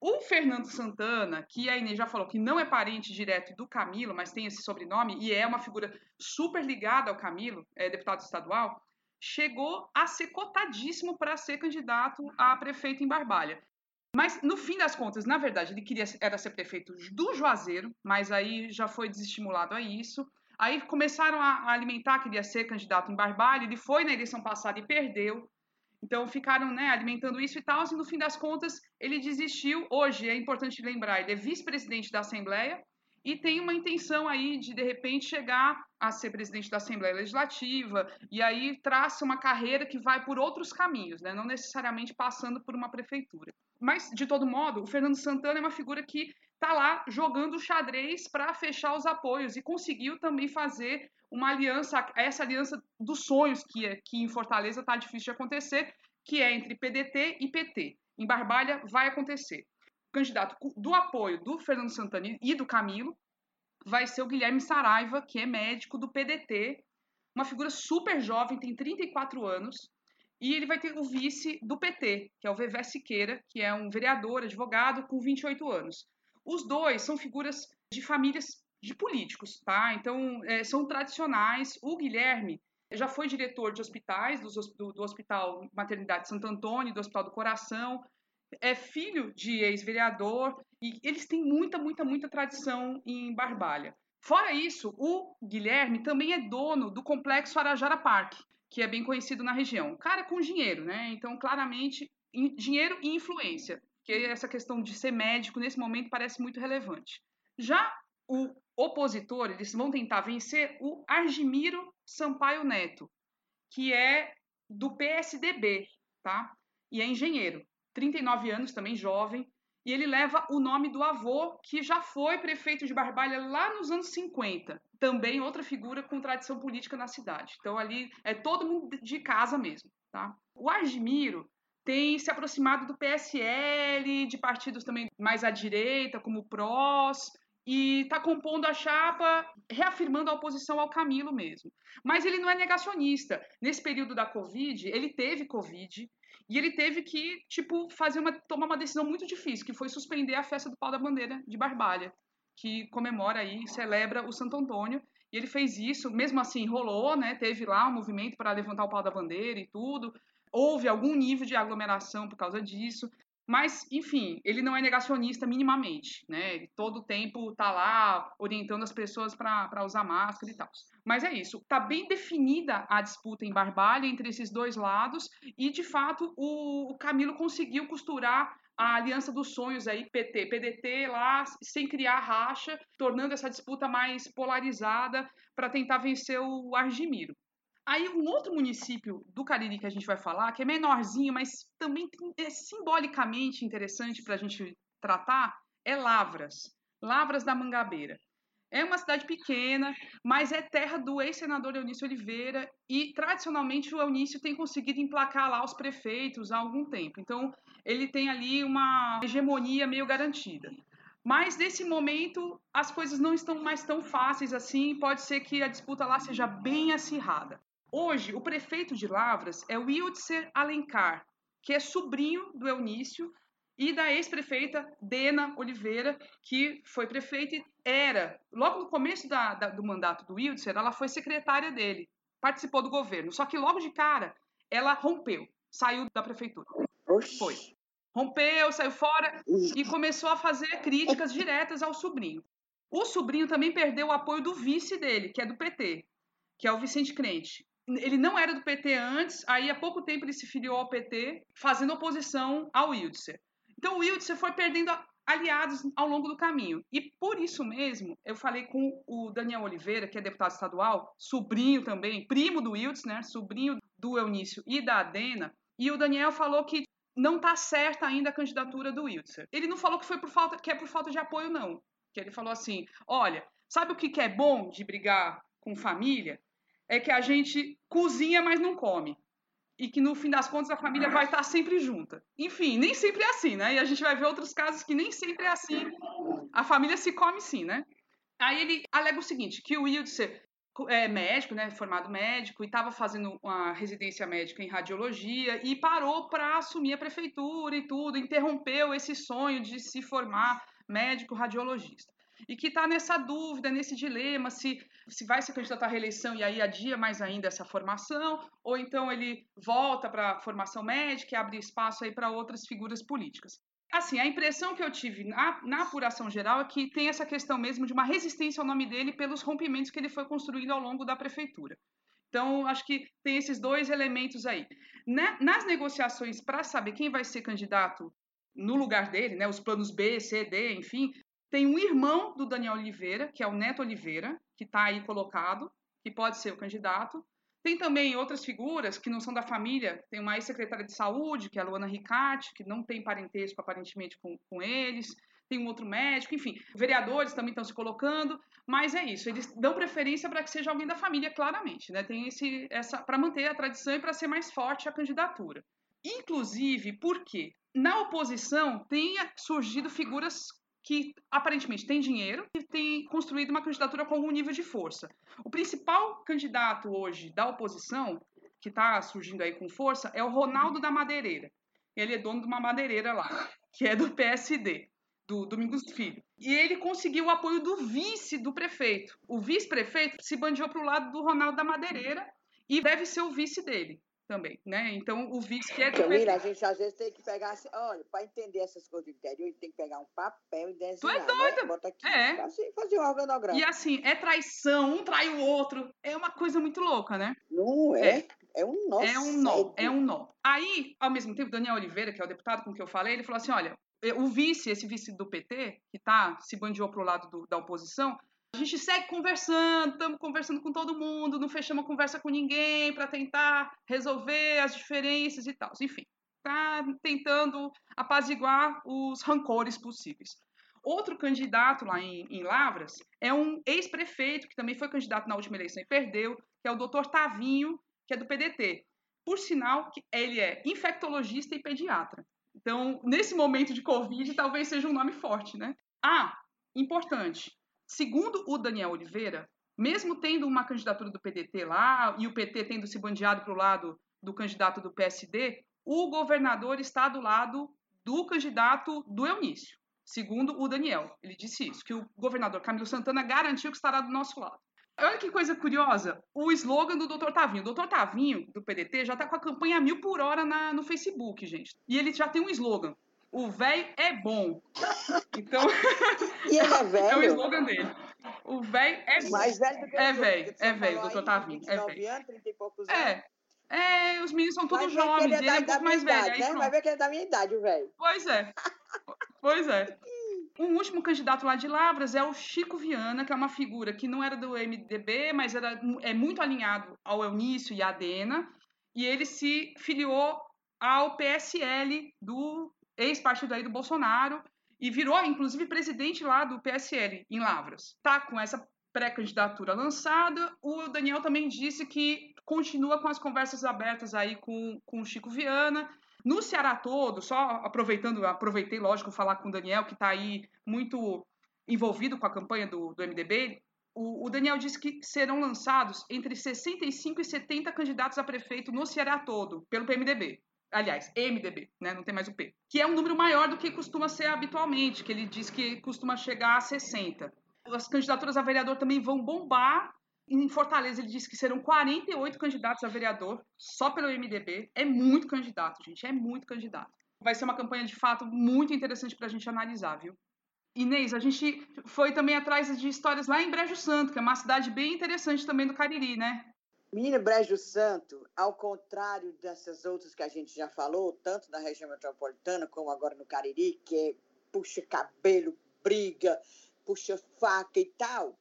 O Fernando Santana, que a Inês já falou que não é parente direto do Camilo, mas tem esse sobrenome e é uma figura super ligada ao Camilo, é deputado estadual, chegou a ser cotadíssimo para ser candidato a prefeito em Barbalha. Mas, no fim das contas, na verdade, ele queria era ser prefeito do Juazeiro, mas aí já foi desestimulado a isso. Aí começaram a alimentar que ia ser candidato em Barbalha, ele foi na eleição passada e perdeu. Então ficaram né, alimentando isso e tal, e no fim das contas ele desistiu. Hoje é importante lembrar, ele é vice-presidente da Assembleia e tem uma intenção aí de de repente chegar a ser presidente da Assembleia Legislativa e aí traça uma carreira que vai por outros caminhos, né, não necessariamente passando por uma prefeitura. Mas de todo modo, o Fernando Santana é uma figura que está lá jogando xadrez para fechar os apoios e conseguiu também fazer uma aliança, essa aliança dos sonhos que, é, que em Fortaleza está difícil de acontecer, que é entre PDT e PT. Em Barbalha vai acontecer. O candidato do apoio do Fernando Santana e do Camilo vai ser o Guilherme Saraiva, que é médico do PDT, uma figura super jovem, tem 34 anos, e ele vai ter o vice do PT, que é o Vevé Siqueira, que é um vereador, advogado, com 28 anos. Os dois são figuras de famílias de políticos, tá? Então, é, são tradicionais. O Guilherme já foi diretor de hospitais, do, do, do Hospital Maternidade Santo Antônio, do Hospital do Coração, é filho de ex-vereador, e eles têm muita, muita, muita tradição em Barbalha. Fora isso, o Guilherme também é dono do complexo Arajara Park, que é bem conhecido na região. Cara com dinheiro, né? Então, claramente, dinheiro e influência que essa questão de ser médico nesse momento parece muito relevante. Já o opositor, eles vão tentar vencer o Argimiro Sampaio Neto, que é do PSDB, tá? E é engenheiro, 39 anos, também jovem, e ele leva o nome do avô, que já foi prefeito de Barbalha lá nos anos 50. Também outra figura com tradição política na cidade. Então ali é todo mundo de casa mesmo, tá? O Argimiro tem se aproximado do PSL, de partidos também mais à direita, como o PROS, e está compondo a chapa, reafirmando a oposição ao Camilo mesmo. Mas ele não é negacionista. Nesse período da Covid, ele teve Covid, e ele teve que, tipo, fazer uma, tomar uma decisão muito difícil, que foi suspender a festa do pau da bandeira de Barbalha, que comemora aí, celebra o Santo Antônio. E ele fez isso, mesmo assim, rolou, né? Teve lá um movimento para levantar o pau da bandeira e tudo houve algum nível de aglomeração por causa disso. Mas, enfim, ele não é negacionista minimamente, né? Ele todo o tempo está lá orientando as pessoas para usar máscara e tal. Mas é isso, está bem definida a disputa em Barbalha entre esses dois lados e, de fato, o, o Camilo conseguiu costurar a aliança dos sonhos aí, PT, PDT lá, sem criar racha, tornando essa disputa mais polarizada para tentar vencer o Argimiro. Aí, um outro município do Cariri que a gente vai falar, que é menorzinho, mas também é simbolicamente interessante para a gente tratar, é Lavras. Lavras da Mangabeira. É uma cidade pequena, mas é terra do ex-senador Eunício Oliveira e, tradicionalmente, o Eunício tem conseguido emplacar lá os prefeitos há algum tempo. Então, ele tem ali uma hegemonia meio garantida. Mas nesse momento as coisas não estão mais tão fáceis assim, pode ser que a disputa lá seja bem acirrada. Hoje, o prefeito de Lavras é o Wildser Alencar, que é sobrinho do Eunício e da ex-prefeita Dena Oliveira, que foi prefeita e era, logo no começo da, da, do mandato do Wildser, ela foi secretária dele, participou do governo. Só que logo de cara, ela rompeu, saiu da prefeitura. Oxi. Foi. Rompeu, saiu fora e começou a fazer críticas diretas ao sobrinho. O sobrinho também perdeu o apoio do vice dele, que é do PT, que é o Vicente Crente ele não era do PT antes, aí há pouco tempo ele se filiou ao PT, fazendo oposição ao Wildser. Então o Wildser foi perdendo aliados ao longo do caminho. E por isso mesmo, eu falei com o Daniel Oliveira, que é deputado estadual, sobrinho também, primo do Wildser, né, sobrinho do Eunício e da Adena, e o Daniel falou que não está certa ainda a candidatura do Wildser. Ele não falou que foi por falta que é por falta de apoio não, que ele falou assim: "Olha, sabe o que é bom de brigar com família? É que a gente cozinha, mas não come. E que no fim das contas a família vai estar sempre junta. Enfim, nem sempre é assim, né? E a gente vai ver outros casos que nem sempre é assim. A família se come sim, né? Aí ele alega o seguinte, que o Wildser é, médico, né, formado médico, e estava fazendo uma residência médica em radiologia e parou para assumir a prefeitura e tudo, interrompeu esse sonho de se formar médico radiologista. E que está nessa dúvida, nesse dilema, se, se vai se candidatar à reeleição e aí adia mais ainda essa formação, ou então ele volta para a formação médica e abre espaço aí para outras figuras políticas. Assim, a impressão que eu tive na, na, apuração geral é que tem essa questão mesmo de uma resistência ao nome dele pelos rompimentos que ele foi construindo ao longo da prefeitura. Então, acho que tem esses dois elementos aí. Na, nas negociações para saber quem vai ser candidato no lugar dele, né, os planos B, C, D, enfim, tem um irmão do Daniel Oliveira, que é o Neto Oliveira, que está aí colocado, que pode ser o candidato. Tem também outras figuras que não são da família. Tem uma ex-secretária de saúde, que é a Luana Ricarte, que não tem parentesco aparentemente com, com eles. Tem um outro médico, enfim. Vereadores também estão se colocando, mas é isso. Eles dão preferência para que seja alguém da família, claramente, né? Tem esse, essa para manter a tradição e para ser mais forte a candidatura. Inclusive, porque na oposição tem surgido figuras que aparentemente tem dinheiro e tem construído uma candidatura com algum nível de força. O principal candidato hoje da oposição, que está surgindo aí com força, é o Ronaldo da Madeireira. Ele é dono de uma madeireira lá, que é do PSD, do Domingos Filho. E ele conseguiu o apoio do vice do prefeito. O vice-prefeito se bandiou para o lado do Ronaldo da Madeireira e deve ser o vice dele também, né? Então, o vice que é Camila, a gente às vezes tem que pegar, assim, olha, para entender essas coisas do interior, a gente tem que pegar um papel e desenhar, Tu é doida? Né? Bota aqui, É. assim, fazer um organograma. E assim, é traição, um trai o outro. É uma coisa muito louca, né? Não é? É, um nó é um nó, é um nó. Aí, ao mesmo tempo, Daniel Oliveira, que é o deputado com que eu falei, ele falou assim: olha, o vice, esse vice do PT, que tá, se bandiou pro lado do- da oposição, a gente segue conversando, estamos conversando com todo mundo, não fechamos conversa com ninguém para tentar resolver as diferenças e tal. Enfim, tá tentando apaziguar os rancores possíveis. Outro candidato lá em, em Lavras é um ex-prefeito, que também foi candidato na última eleição e perdeu, que é o doutor Tavinho, que é do PDT. Por sinal, ele é infectologista e pediatra. Então, nesse momento de Covid, talvez seja um nome forte, né? Ah, importante. Segundo o Daniel Oliveira, mesmo tendo uma candidatura do PDT lá e o PT tendo se bandeado para o lado do candidato do PSD, o governador está do lado do candidato do Eunício, segundo o Daniel. Ele disse isso, que o governador Camilo Santana garantiu que estará do nosso lado. Olha que coisa curiosa, o slogan do Dr. Tavinho. O Dr. Tavinho, do PDT, já está com a campanha mil por hora na, no Facebook, gente. E ele já tem um slogan. O véi é bom. Então, E ele é é o velho? slogan dele. O véi é bom. mais velho do que É velho, é você velho, doutor Tavinho, é 29 velho. anos, 30 e poucos anos. É. É, os meninos são todos jovens, ele é ele é um pouco mais velho. idade, Aí né? Vai ver que ele é da minha idade, o velho. Pois é. Pois é. Um último candidato lá de Lavras é o Chico Viana, que é uma figura que não era do MDB, mas era, é muito alinhado ao Eunício e à Adena, e ele se filiou ao PSL do ex-partido aí do Bolsonaro e virou, inclusive, presidente lá do PSL em Lavras. Tá com essa pré-candidatura lançada. O Daniel também disse que continua com as conversas abertas aí com, com o Chico Viana. No Ceará todo, só aproveitando, aproveitei, lógico, falar com o Daniel, que está aí muito envolvido com a campanha do, do MDB. O, o Daniel disse que serão lançados entre 65 e 70 candidatos a prefeito no Ceará todo, pelo PMDB. Aliás, MDB, né? Não tem mais o P. Que é um número maior do que costuma ser habitualmente, que ele diz que costuma chegar a 60. As candidaturas a vereador também vão bombar. Em Fortaleza, ele disse que serão 48 candidatos a vereador, só pelo MDB. É muito candidato, gente, é muito candidato. Vai ser uma campanha, de fato, muito interessante para a gente analisar, viu? Inês, a gente foi também atrás de histórias lá em Brejo Santo, que é uma cidade bem interessante também do Cariri, né? Menina Brejo Santo, ao contrário dessas outras que a gente já falou, tanto na região metropolitana como agora no Cariri, que é puxa cabelo, briga, puxa faca e tal.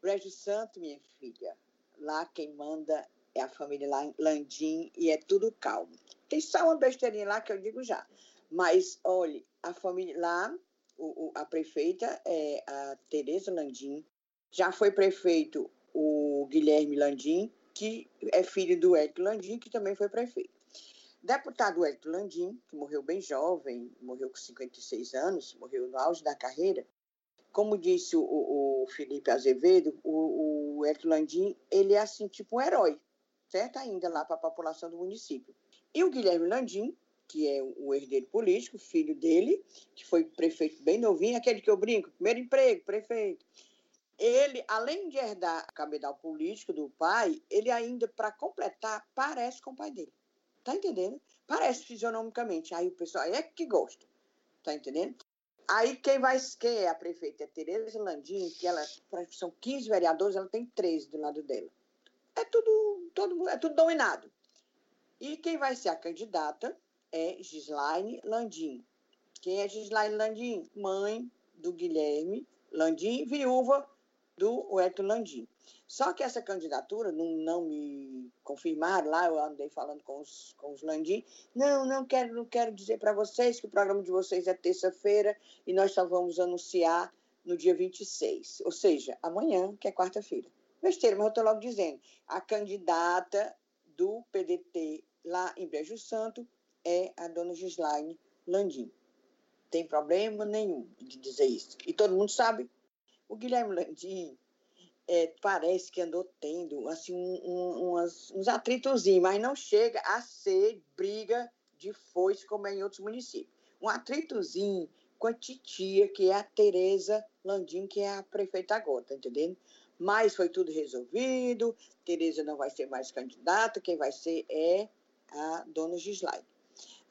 Brejo Santo, minha filha, lá quem manda é a família Lan- Landim e é tudo calmo. Tem só uma besteirinha lá que eu digo já. Mas, olhe, a família lá, o- o- a prefeita é a Tereza Landim, já foi prefeito o Guilherme Landim, que é filho do Hélio Landim, que também foi prefeito. Deputado Hélio Landim, que morreu bem jovem, morreu com 56 anos, morreu no auge da carreira, como disse o, o Felipe Azevedo, o, o Hélio Landim, ele é assim, tipo um herói, certo? Ainda lá para a população do município. E o Guilherme Landim, que é o herdeiro político, filho dele, que foi prefeito bem novinho, aquele que eu brinco, primeiro emprego, prefeito. Ele, além de herdar o cabedal político do pai, ele ainda, para completar, parece com o pai dele. Tá entendendo? Parece fisionomicamente. Aí o pessoal é que gosta. Tá entendendo? Aí quem vai, quem é a prefeita é Tereza Landim, que ela são 15 vereadores, ela tem 13 do lado dela. É tudo, todo, é tudo dominado. E quem vai ser a candidata é Gislaine Landim. Quem é Gislaine Landim? Mãe do Guilherme Landim, viúva do Hector Landim. Só que essa candidatura não, não me confirmaram lá, eu andei falando com os, com os Landim. Não, não quero, não quero dizer para vocês que o programa de vocês é terça-feira e nós só vamos anunciar no dia 26, ou seja, amanhã, que é quarta-feira. Besteira, mas eu estou logo dizendo. A candidata do PDT lá em Brejo Santo é a dona Gislaine Landim. Tem problema nenhum de dizer isso. E todo mundo sabe. O Guilherme Landim é, parece que andou tendo assim, um, um, umas, uns atritozinhos, mas não chega a ser briga de foice como é em outros municípios. Um atritozinho com a titia, que é a Tereza Landim, que é a prefeita agora, tá entendendo? Mas foi tudo resolvido, Tereza não vai ser mais candidata, quem vai ser é a dona Gislaine.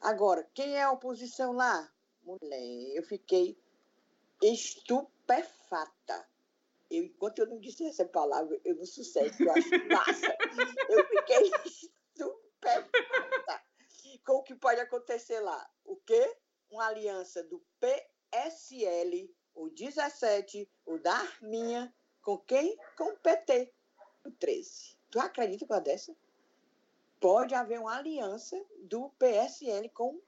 Agora, quem é a oposição lá? Mulher, eu fiquei estupefata eu, enquanto eu não disse essa palavra, eu não sucesso, eu acho massa. eu fiquei estupefata com o que pode acontecer lá. O quê? Uma aliança do PSL, o 17, o da Arminha, com quem? Com o PT, o 13. Tu acredita com a dessa? Pode haver uma aliança do PSL com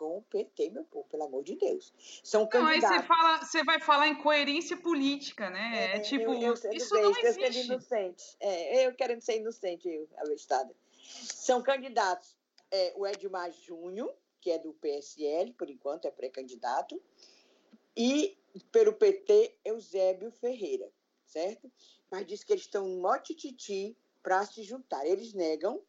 com o PT, meu povo, pelo amor de Deus. São candidatos. Não, aí você, fala, você vai falar em coerência política, né? É, é tipo, eu, eu isso bem, não existe. Eu inocente. É, eu querendo ser inocente, eu, abestada. São candidatos é, o Edmar Júnior, que é do PSL, por enquanto é pré-candidato, e pelo PT, Eusébio Ferreira, certo? Mas diz que eles estão no tititi para se juntar. Eles negam,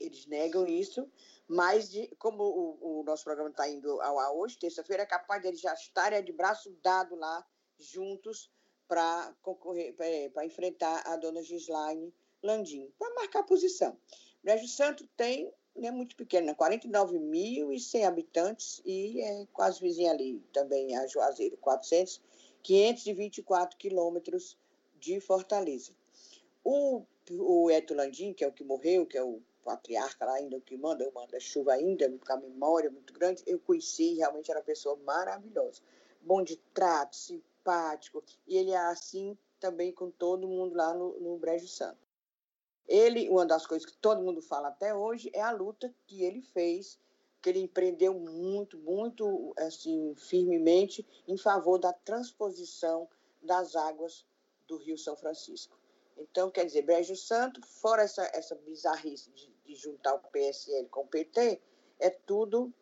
eles negam isso, mas, de, como o, o, nosso programa está indo ao ar hoje, terça-feira, é capaz deles já estarem de braço dado lá, juntos, para concorrer, para enfrentar a dona Gislaine Landim, para marcar posição. Brejo Santo tem, é muito pequeno, né? 49.100 habitantes e é quase vizinha ali também, a Juazeiro, 400, 524 quilômetros de Fortaleza. O, o Eto Landim, que é o que morreu, que é o patriarca lá ainda, que manda, manda chuva ainda, com a memória muito grande, eu conheci, realmente era uma pessoa maravilhosa. Bom de trato, simpático, e ele é assim também com todo mundo lá no, no Brejo Santo. Ele, uma das coisas que todo mundo fala até hoje é a luta que ele fez, que ele empreendeu muito, muito assim, firmemente em favor da transposição das águas do Rio São Francisco. Então, quer dizer, Brejo Santo, fora essa, essa bizarrice de, juntar o PSL com o PT, é tudo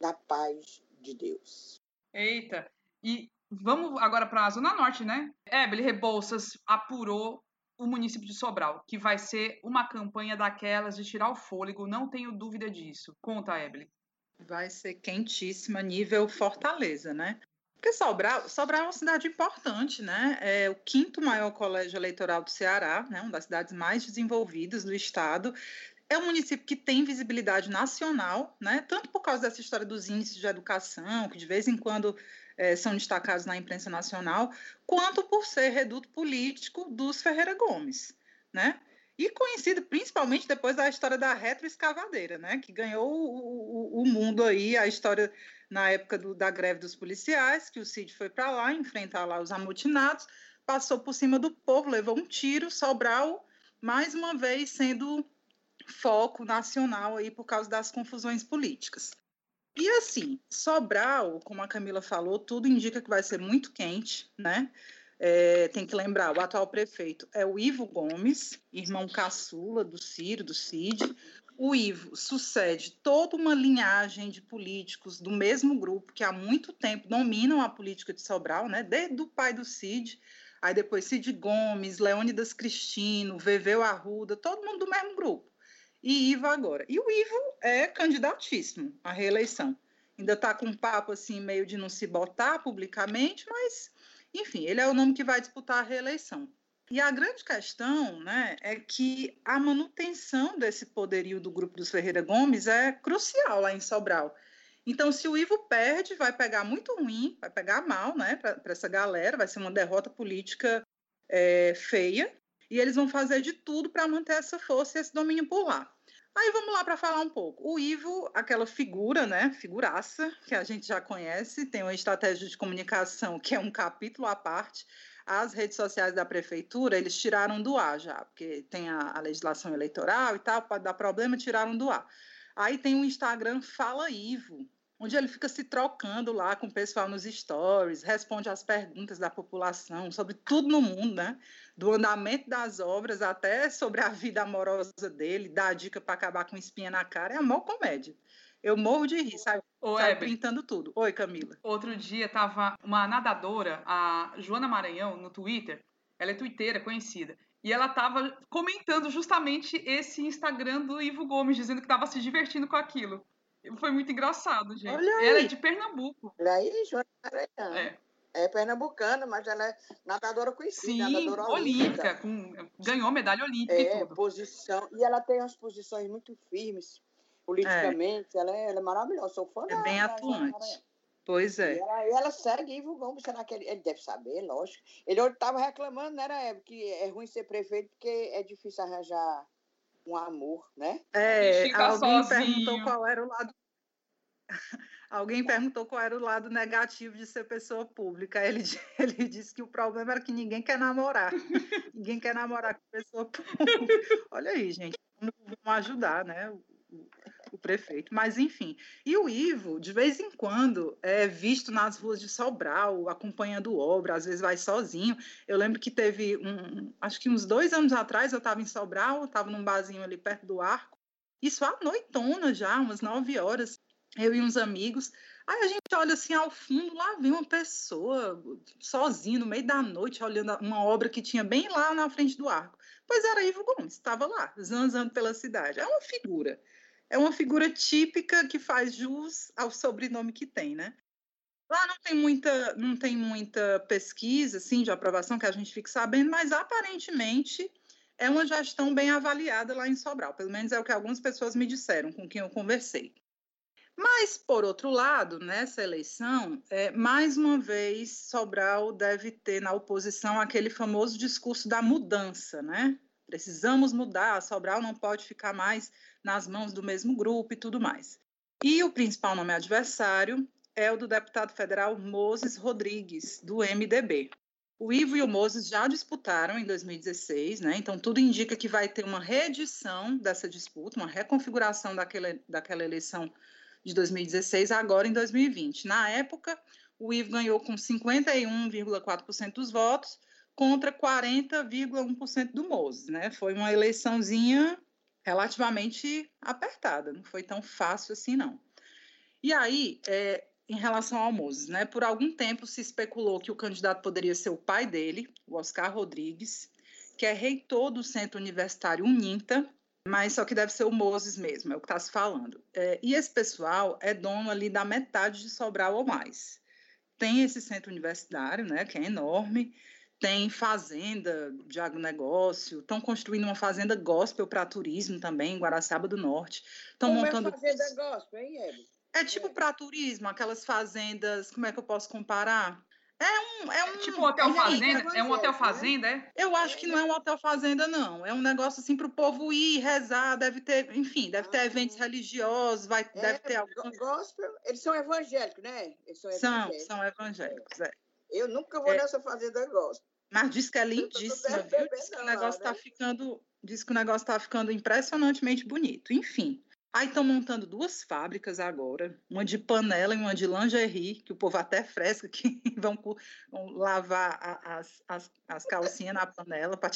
na paz de Deus. Eita, e vamos agora para a Zona Norte, né? Ebele Rebouças apurou o município de Sobral, que vai ser uma campanha daquelas de tirar o fôlego, não tenho dúvida disso. Conta, Ebele. Vai ser quentíssima, nível Fortaleza, né? Porque Sobral, Sobral é uma cidade importante, né? É o quinto maior colégio eleitoral do Ceará, né? uma das cidades mais desenvolvidas do estado. É um município que tem visibilidade nacional, né? Tanto por causa dessa história dos índices de educação, que de vez em quando é, são destacados na imprensa nacional, quanto por ser reduto político dos Ferreira Gomes, né? E conhecido principalmente depois da história da retroescavadeira, né? Que ganhou o, o, o mundo aí, a história na época do, da greve dos policiais, que o Cid foi para lá enfrentar lá os amotinados, passou por cima do povo, levou um tiro, Sobral, mais uma vez sendo foco nacional aí por causa das confusões políticas. E assim, Sobral, como a Camila falou, tudo indica que vai ser muito quente, né? É, tem que lembrar, o atual prefeito é o Ivo Gomes, irmão caçula do Ciro, do Cid. o Ivo sucede toda uma linhagem de políticos do mesmo grupo que há muito tempo dominam a política de Sobral, né? desde o pai do Cid, aí depois Cid Gomes, Leônidas Cristino, Veveu Arruda, todo mundo do mesmo grupo. E Ivo agora. E o Ivo é candidatíssimo à reeleição. Ainda está com um papo assim, meio de não se botar publicamente, mas, enfim, ele é o nome que vai disputar a reeleição. E a grande questão né, é que a manutenção desse poderio do grupo dos Ferreira Gomes é crucial lá em Sobral. Então, se o Ivo perde, vai pegar muito ruim, vai pegar mal né, para essa galera, vai ser uma derrota política é, feia, e eles vão fazer de tudo para manter essa força e esse domínio por lá. Aí vamos lá para falar um pouco. O Ivo, aquela figura, né, figuraça, que a gente já conhece, tem uma estratégia de comunicação que é um capítulo à parte, as redes sociais da prefeitura, eles tiraram do ar já, porque tem a, a, legislação eleitoral e tal, pode dar problema, tiraram do ar. Aí tem o Instagram Fala Ivo, onde ele fica se trocando lá com o pessoal nos stories, responde às perguntas da população sobre tudo no mundo, né? Do andamento das obras até sobre a vida amorosa dele, dá dica para acabar com espinha na cara, é a maior comédia. Eu morro de rir, sabe? Ô, sai pintando tudo. Oi, Camila. Outro dia tava uma nadadora, a Joana Maranhão, no Twitter. Ela é twitteira, conhecida. E ela tava comentando justamente esse Instagram do Ivo Gomes, dizendo que tava se divertindo com aquilo. Foi muito engraçado, gente. Olha aí. Ela é de Pernambuco. Olha aí, Joana. É. É pernambucana, mas ela é nadadora conhecida, Sim, nadadora olímpica. Com, ganhou medalha olímpica é, e tudo. posição. E ela tem umas posições muito firmes politicamente, é. Ela, é, ela é maravilhosa, sou fã é dela. É bem atuante. Pois é. E ela, e ela segue Ivo Gomes, será que ele, ele deve saber, lógico. Ele estava reclamando, né, época, que é ruim ser prefeito porque é difícil arranjar um amor, né? É, alguém sozinho. perguntou qual era o lado. Alguém perguntou qual era o lado negativo de ser pessoa pública. Ele, ele disse que o problema era que ninguém quer namorar. ninguém quer namorar com pessoa pública. Olha aí, gente. Vamos ajudar, né? O prefeito. Mas, enfim. E o Ivo, de vez em quando, é visto nas ruas de Sobral, acompanhando obra, às vezes vai sozinho. Eu lembro que teve, um, acho que uns dois anos atrás, eu estava em Sobral, estava num barzinho ali perto do arco. Isso à noitona já, umas nove horas, eu e uns amigos. Aí a gente olha assim ao fundo, lá vem uma pessoa sozinha no meio da noite, olhando uma obra que tinha bem lá na frente do arco. Pois era Ivo Gomes, estava lá, zanzando pela cidade. É uma figura é uma figura típica que faz jus ao sobrenome que tem, né? Lá não tem muita, não tem muita pesquisa assim, de aprovação que a gente fique sabendo, mas aparentemente é uma gestão bem avaliada lá em Sobral. Pelo menos é o que algumas pessoas me disseram com quem eu conversei. Mas, por outro lado, nessa eleição, é, mais uma vez, Sobral deve ter na oposição aquele famoso discurso da mudança, né? Precisamos mudar, Sobral não pode ficar mais nas mãos do mesmo grupo e tudo mais. E o principal nome adversário é o do deputado federal Moses Rodrigues, do MDB. O Ivo e o Moses já disputaram em 2016, né? então tudo indica que vai ter uma reedição dessa disputa, uma reconfiguração daquela, daquela eleição de 2016 agora em 2020. Na época, o Ivo ganhou com 51,4% dos votos contra 40,1% do Moses. Né? Foi uma eleiçãozinha relativamente apertada, não foi tão fácil assim, não. E aí, é, em relação ao Moses, né, por algum tempo se especulou que o candidato poderia ser o pai dele, o Oscar Rodrigues, que é reitor do Centro Universitário Uninta, mas só que deve ser o Moses mesmo, é o que está se falando. É, e esse pessoal é dono ali da metade de Sobral ou mais. Tem esse centro universitário, né, que é enorme, tem fazenda de agronegócio, estão construindo uma fazenda gospel para turismo também, em Guaraçaba do Norte. Estão como montando. É fazenda gospel, hein? É tipo é. para turismo, aquelas fazendas, como é que eu posso comparar? É um, é um tipo um hotel fazenda, é um hotel né? fazenda, é? Eu acho que não é um hotel fazenda não, é um negócio assim para o povo ir rezar, deve ter, enfim, deve ter ah, eventos religiosos, vai, é, deve ter algum gospel, eles são evangélicos, né? Eles são evangélicos. São, são evangélicos, é. Eu nunca vou é. nessa fazenda gospel. Mas diz que é lindíssima, viu? Diz que o negócio está né? ficando, diz que o negócio está ficando impressionantemente bonito. Enfim, aí estão montando duas fábricas agora, uma de panela e uma de lingerie, que o povo até fresca que vão, vão lavar a, as, as, as calcinhas na panela para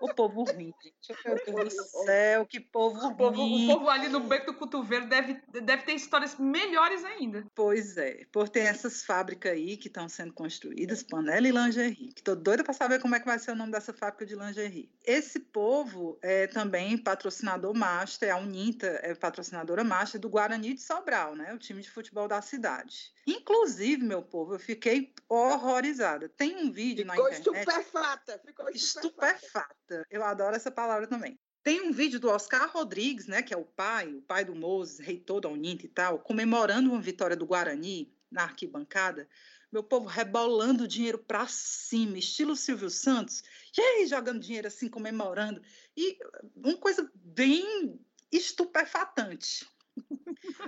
O povo ruim, gente. Meu Deus do céu, que povo o povo. O povo ali no beco do cotovelo deve, deve ter histórias melhores ainda. Pois é, por ter essas fábricas aí que estão sendo construídas, panela e lingerie. Que tô doida para saber como é que vai ser o nome dessa fábrica de lingerie. Esse povo é também patrocinador master, a Uninta é patrocinadora master do Guarani de Sobral, né? O time de futebol da cidade. Inclusive, meu povo, eu fiquei horrorizada. Tem um vídeo ficou na internet. Estupefata, ficou estupefata. Estupefata. Eu adoro essa palavra também. Tem um vídeo do Oscar Rodrigues, né, que é o pai, o pai do Moses, reitor da Uninta e tal, comemorando uma vitória do Guarani na arquibancada. Meu povo rebolando dinheiro para cima, estilo Silvio Santos, e aí jogando dinheiro assim, comemorando. E uma coisa bem estupefatante.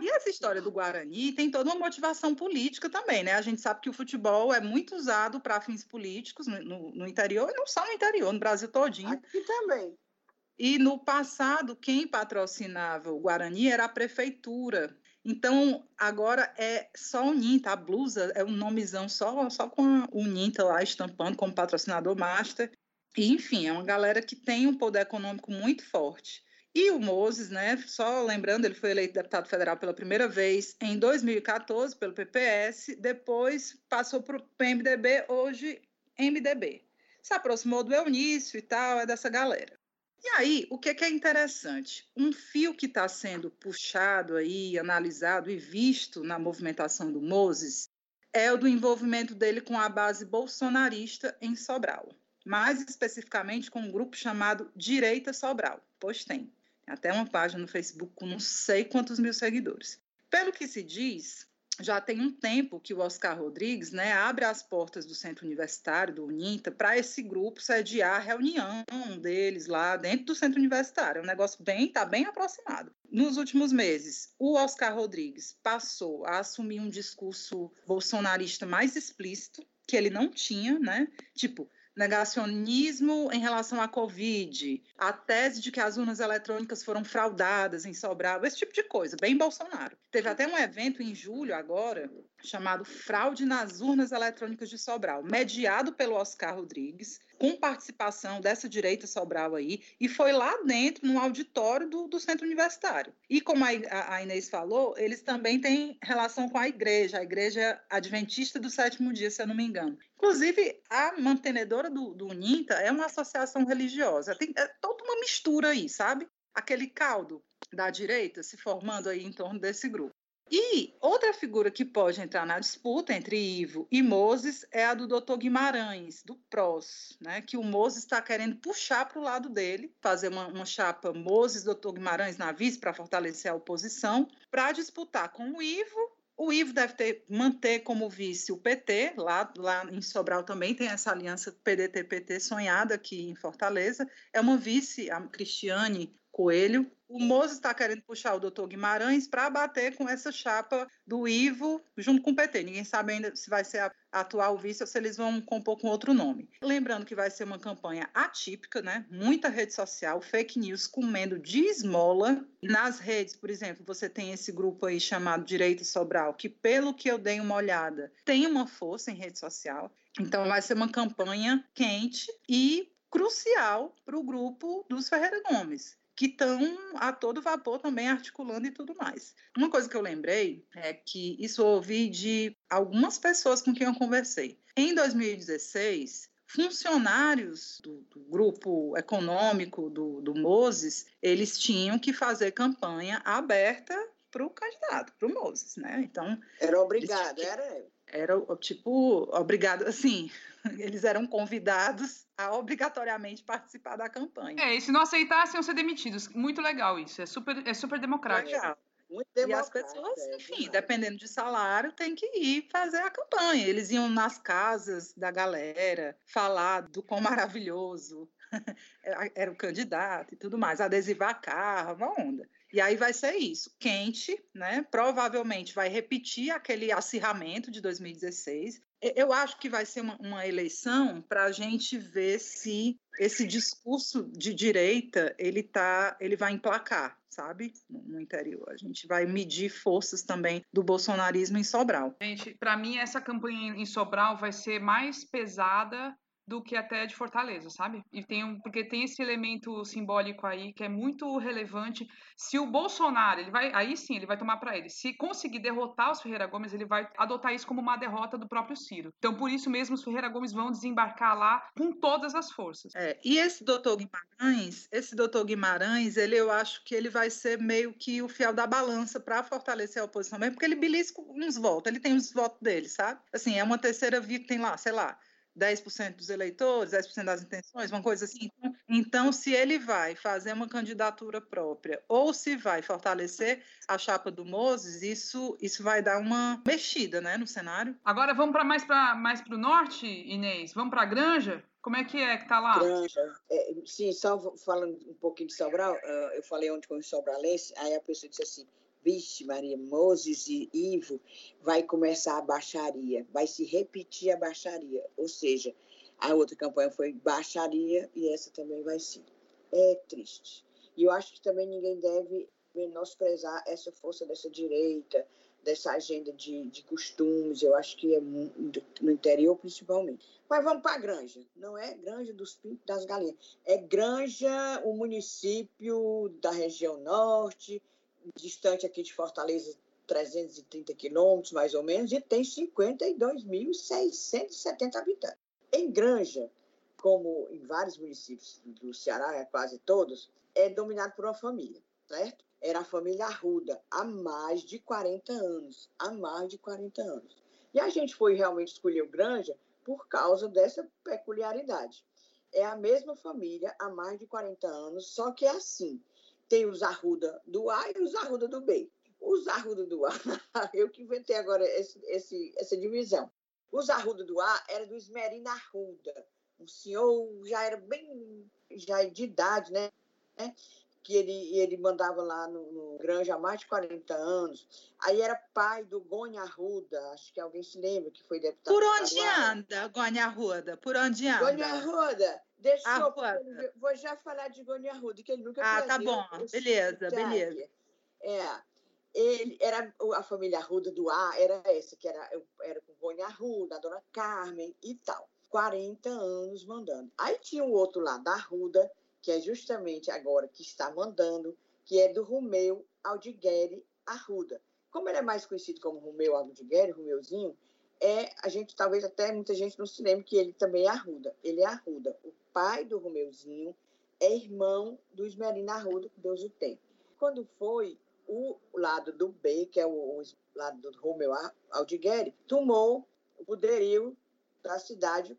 E essa história do Guarani tem toda uma motivação política também, né? A gente sabe que o futebol é muito usado para fins políticos no, no, no, interior, e não só no interior, no Brasil todinho. Aqui também. E no passado, quem patrocinava o Guarani era a prefeitura. Então, agora é só o Ninta, a blusa é um nomezão só, só com o Ninta lá estampando como patrocinador master. E, enfim, é uma galera que tem um poder econômico muito forte. E o Moses, né, só lembrando, ele foi eleito deputado federal pela primeira vez em 2014 pelo PPS, depois passou para o PMDB, hoje MDB. Se aproximou do Eunício e tal, é dessa galera. E aí, o que, que é interessante? Um fio que está sendo puxado aí, analisado e visto na movimentação do Moses é o do envolvimento dele com a base bolsonarista em Sobral. Mais especificamente com um grupo chamado Direita Sobral, pois tem até uma página no Facebook com não sei quantos mil seguidores. Pelo que se diz, já tem um tempo que o Oscar Rodrigues né, abre as portas do Centro Universitário, do UNINTA, para esse grupo sediar a reunião deles lá dentro do Centro Universitário. É um negócio bem, está bem aproximado. Nos últimos meses, o Oscar Rodrigues passou a assumir um discurso bolsonarista mais explícito, que ele não tinha, né? Tipo, negacionismo em relação à Covid, a tese de que as urnas eletrônicas foram fraudadas em Sobral, esse tipo de coisa, bem Bolsonaro. Teve até um evento em julho agora, chamado Fraude nas Urnas Eletrônicas de Sobral, mediado pelo Oscar Rodrigues, com participação dessa direita Sobral aí, e foi lá dentro, no auditório do, do centro universitário. E como a, a, Inês falou, eles também têm relação com a igreja, a igreja adventista do sétimo dia, se eu não me engano. Inclusive, a mantenedora do, do Uninta é uma associação religiosa, tem é toda uma mistura aí, sabe? Aquele caldo da direita se formando aí em torno desse grupo. E outra figura que pode entrar na disputa entre Ivo e Moses é a do Dr. Guimarães, do PROS, né? que o Moses está querendo puxar para o lado dele, fazer uma, uma chapa Moses-Dr. Guimarães na vice para fortalecer a oposição, para disputar com o Ivo o Ivo deve ter, manter como vice o PT, lá, lá em Sobral também tem essa aliança PDT-PT sonhada aqui em Fortaleza. É uma vice, a Cristiane Coelho. O Mozo está querendo puxar o doutor Guimarães para bater com essa chapa do Ivo junto com o PT. Ninguém sabe ainda se vai ser a, atual vice ou se eles vão compor com outro nome. Lembrando que vai ser uma campanha atípica, né? Muita rede social, fake news comendo de esmola. Nas redes, por exemplo, você tem esse grupo aí chamado Direito Sobral, que pelo que eu dei uma olhada, tem uma força em rede social. Então vai ser uma campanha quente e crucial para o grupo dos Ferreira Gomes que estão a todo vapor também articulando e tudo mais. Uma coisa que eu lembrei é que isso eu ouvi de algumas pessoas com quem eu conversei. Em 2016, funcionários do, do, grupo econômico do, do Moses, eles tinham que fazer campanha aberta para o candidato, para o Moses, né? Então era obrigado, era era tipo obrigado, assim, eles eram convidados a obrigatoriamente participar da campanha. É, e se não aceitassem, iam ser demitidos. Muito legal isso, é super, é super democrático. Legal. Muito e as pessoas, é, enfim, é dependendo de salário, tem que ir fazer a campanha. Eles iam nas casas da galera falar do quão maravilhoso era o candidato e tudo mais, adesivar carro, uma onda. E aí vai ser isso, quente, né? Provavelmente vai repetir aquele acirramento de 2016. Eu acho que vai ser uma, uma eleição para a gente ver se esse discurso de direita ele tá, ele vai emplacar, sabe, no, no interior. A gente vai medir forças também do bolsonarismo em Sobral. Gente, para mim essa campanha em Sobral vai ser mais pesada do que até de Fortaleza, sabe? E tem um, porque tem esse elemento simbólico aí que é muito relevante. Se o Bolsonaro, ele vai, aí sim, ele vai tomar para ele. Se conseguir derrotar os Ferreira Gomes, ele vai adotar isso como uma derrota do próprio Ciro. Então, por isso mesmo, os Ferreira Gomes vão desembarcar lá com todas as forças. É, e esse doutor Guimarães, esse doutor Guimarães, ele eu acho que ele vai ser meio que o fiel da balança para fortalecer a oposição mesmo, porque ele belisca uns votos, ele tem os votos dele, sabe? Assim, é uma terceira via que tem lá, sei lá, 10% dos eleitores, 10% das intenções, uma coisa assim. Então, então, se ele vai fazer uma candidatura própria ou se vai fortalecer a chapa do Moses, isso, isso vai dar uma mexida né, no cenário. Agora vamos para mais para mais o norte, Inês? Vamos para a Granja? Como é que é que tá lá? Granja. É, sim, só falando um pouquinho de Sobral, uh, eu falei ontem com o Sobralense, aí a pessoa disse assim, Vixe, Maria, Moses e Ivo, vai começar a baixaria, vai se repetir a baixaria. Ou seja, a outra campanha foi baixaria e essa também vai ser. É triste. E eu acho que também ninguém deve menosprezar essa força dessa direita, dessa agenda de, de costumes, eu acho que é no interior principalmente. Mas vamos para a Granja, não é Granja dos Pintos das Galinhas, é Granja, o município da região norte, distante aqui de Fortaleza, 330 quilômetros, mais ou menos, e tem 52.670 habitantes. Em Granja, como em vários municípios do Ceará, é quase todos, é dominado por uma família, certo? Era a família Arruda, há mais de 40 anos, há mais de 40 anos. E a gente foi realmente escolher o Granja por causa dessa peculiaridade. É a mesma família há mais de 40 anos, só que é assim, tem os Arruda do A e os Arruda do B. Os Arruda do A, eu que inventei agora esse, esse, essa divisão. Os Arruda do A era do Esmerina Arruda. O senhor já era bem já de idade, né? Que ele, ele mandava lá no, no Granja há mais de 40 anos. Aí era pai do Gonha Arruda, acho que alguém se lembra que foi deputado. Por onde anda, Gonha Arruda? Por onde anda? Gonha Arruda Deixa eu, vou já falar de Goni Arruda, que ele nunca Ah, tá bom. Beleza, beleza. É, ele era a família Arruda do A, era essa, que era, era com Goni Arruda, a dona Carmen e tal. 40 anos mandando. Aí tinha o outro lá da Arruda, que é justamente agora que está mandando, que é do Romeu Aldigueri Arruda. Como ele é mais conhecido como Romeu Aldigueri, Romeuzinho, é, a gente talvez até muita gente não se lembre que ele também é Arruda. Ele é Arruda. O pai do Romeuzinho é irmão do Esmerina Arruda, que Deus o tem. Quando foi o lado do B, que é o, o lado do Romeu Aldigueri, tomou o poderio da cidade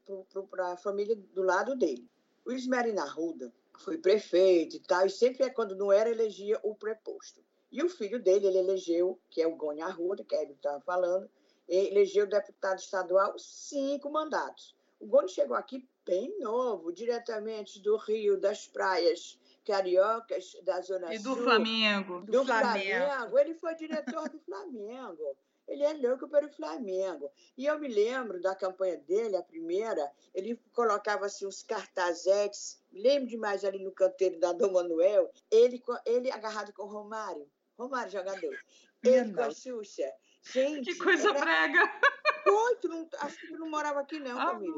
para a família do lado dele. O Esmerina Arruda foi prefeito e tal, e sempre é quando não era, elegia o preposto. E o filho dele, ele elegeu, que é o Gônia Arruda, que é ele estava falando, elegeu deputado estadual cinco mandatos. O Goni chegou aqui bem novo, diretamente do Rio, das praias cariocas da Zona e Sul. E do Flamengo. Do, do Flamengo. Flamengo. Ele foi diretor do Flamengo. Ele é louco pelo Flamengo. E eu me lembro da campanha dele, a primeira, ele colocava assim, uns cartazetes, lembro demais ali no canteiro da Dom Manuel, ele, ele agarrado com o Romário, Romário jogador, ele com a Xuxa, Gente. Que coisa era... brega. Tu não, acho que tu não morava aqui, não, ah, família.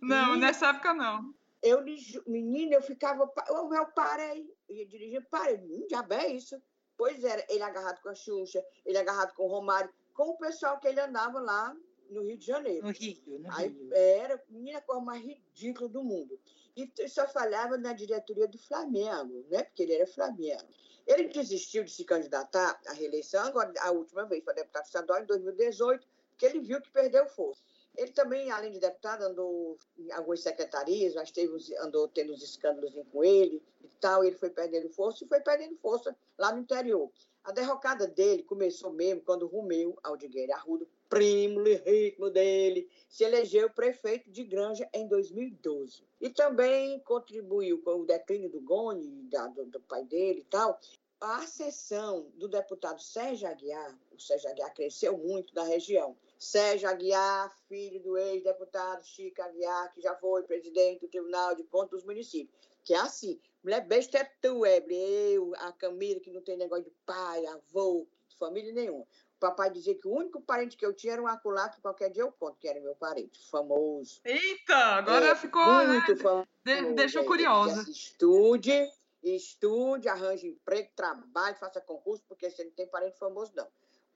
Não, Menina, nessa época não. Eu, menina, eu ficava. Eu, eu parei. Eu ia dirigir, parei. Hum, já é isso. Pois era, ele agarrado com a Xuxa, ele agarrado com o Romário, com o pessoal que ele andava lá no Rio de Janeiro. No Rio, no Aí, Rio. Era menina a coisa mais ridícula do mundo. E só falhava na diretoria do Flamengo, né? Porque ele era Flamengo. Ele desistiu de se candidatar à reeleição, agora a última vez para deputado estadual, em 2018, porque ele viu que perdeu força. Ele também, além de deputado, andou em algumas secretarias, mas teve, andou tendo uns escândalos com ele e tal, e ele foi perdendo força e foi perdendo força lá no interior. A derrocada dele começou mesmo quando Romeu Aldigueira Arruda, primo legítimo dele, se elegeu prefeito de Granja em 2012. E também contribuiu com o declínio do Goni, da, do, do pai dele e tal. A ascensão do deputado Sérgio Aguiar, o Sérgio Aguiar cresceu muito na região. Sérgio Aguiar, filho do ex-deputado Chico Aguiar, que já foi presidente do Tribunal de Contas dos Municípios. Que é assim, mulher besta é tu, Ebre, eu, a Camila, que não tem negócio de pai, avô, família nenhuma. papai dizia que o único parente que eu tinha era um acolá que qualquer dia eu conto, que era meu parente, famoso. Eita, agora é, ficou. Muito né? famoso. De, deixou curiosa. Estude, estude, arranje emprego, trabalhe, faça concurso, porque você não tem parente famoso, não.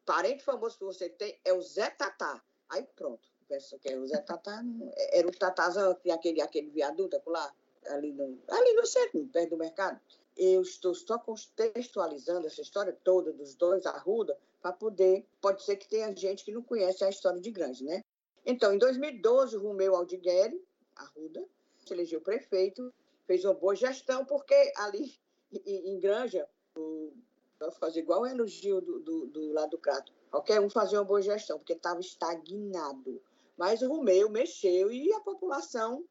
Parente famoso que você tem é o Zé Tatá. Aí pronto. Pensa que é o Zé Tatá. Era o Tatazão, aquele, aquele viaduto lá, ali no, ali no centro, perto do mercado eu estou só contextualizando essa história toda dos dois Arruda para poder, pode ser que tenha gente que não conhece a história de Grande, né? Então, em 2012, o Romeu Aldigueri, Arruda, se elegeu prefeito, fez uma boa gestão, porque ali em Granja, vai fazer igual o elogio do, do, do lado do Crato, qualquer um fazia uma boa gestão, porque estava estagnado. Mas o Romeu mexeu e a população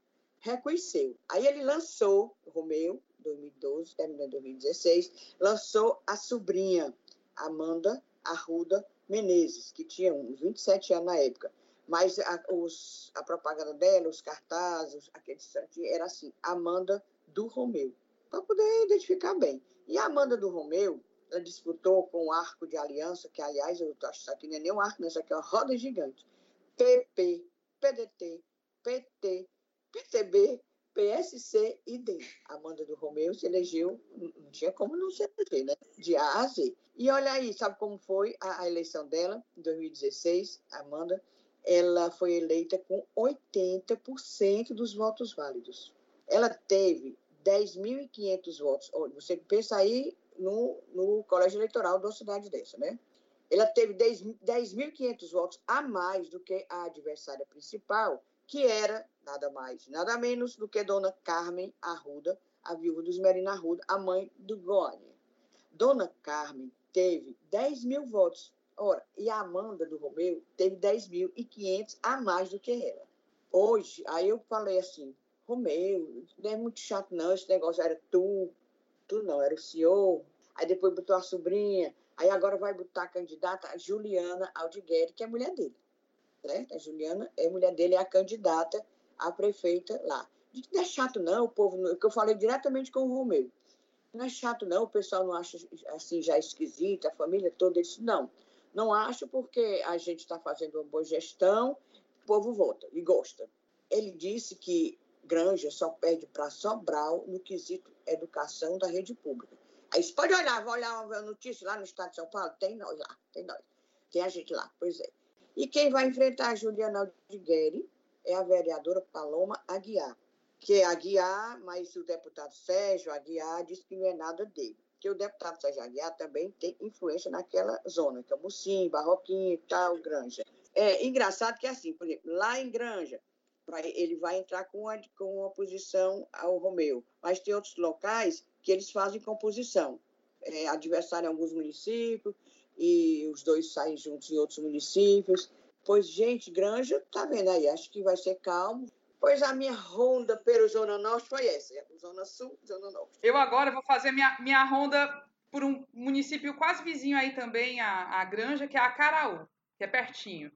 reconheceu. Aí ele lançou, Romeu, 2012, terminando em 2016, lançou a sobrinha, Amanda Arruda Menezes, que tinha uns 27 anos na época. Mas a, os, a propaganda dela, os cartazes, aquele era assim, Amanda do Romeu, para poder identificar bem. E a Amanda do Romeu, ela disputou com o Arco de Aliança, que aliás, eu acho que isso aqui não é nem um arco, isso aqui é uma roda gigante. PP, PDT, PT, PTB, PSC e D. Amanda do Romeu se elegeu, não tinha como não se eleger, né? De A a Z. E olha aí, sabe como foi a, a eleição dela em 2016, Amanda? Ela foi eleita com 80% dos votos válidos. Ela teve 10.500 votos. Você pensa aí no, no colégio eleitoral de uma cidade dessa, né? Ela teve 10.500 10 votos a mais do que a adversária principal, que era nada mais, nada menos do que Dona Carmen Arruda, a viúva dos Merina Arruda, a mãe do Gônia. Dona Carmen teve 10 mil votos. Ora, e a Amanda do Romeu teve 10.500 a mais do que ela. Hoje, aí eu falei assim, Romeu, não é muito chato não, esse negócio era tu, tu não, era o senhor. Aí depois botou a sobrinha, aí agora vai botar a candidata a Juliana Aldigueri, que é a mulher dele certo? A Juliana é mulher dele, é a candidata a prefeita lá. Não é chato, não, o povo, que eu falei diretamente com o Romeu. Não é chato, não, o pessoal não acha assim já esquisito, a família toda. disse, não, não acho porque a gente está fazendo uma boa gestão, o povo vota e gosta. Ele disse que Granja só perde para Sobral no quesito educação da rede pública. Aí você pode olhar, vai olhar uma notícia lá no estado de São Paulo, tem nós lá, tem nós. Tem a gente lá, pois é. E quem vai enfrentar a Juliana Aldigueri é a vereadora Paloma Aguiar, que é Aguiar, mas o deputado Sérgio Aguiar diz que não é nada dele. Que o deputado Sérgio Aguiar também tem influência naquela zona, que é Mucim, Barroquinho e tal, Granja. É engraçado que é assim, por exemplo, lá em Granja, ele vai entrar com a, com oposição ao Romeu, mas tem outros locais que eles fazem composição. É, adversário em alguns municípios, e os dois saem juntos em outros municípios. Pois, gente, Granja, tá vendo aí? Acho que vai ser calmo. Pois a minha ronda pela Zona Norte foi essa: Zona Sul, Zona Norte. Eu agora vou fazer minha, minha ronda por um município quase vizinho aí também, a, a Granja, que é a Caraú, que é pertinho.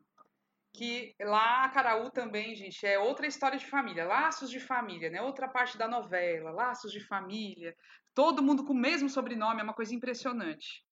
Que lá a Caraú também, gente, é outra história de família, laços de família, né? Outra parte da novela, laços de família, todo mundo com o mesmo sobrenome, é uma coisa impressionante.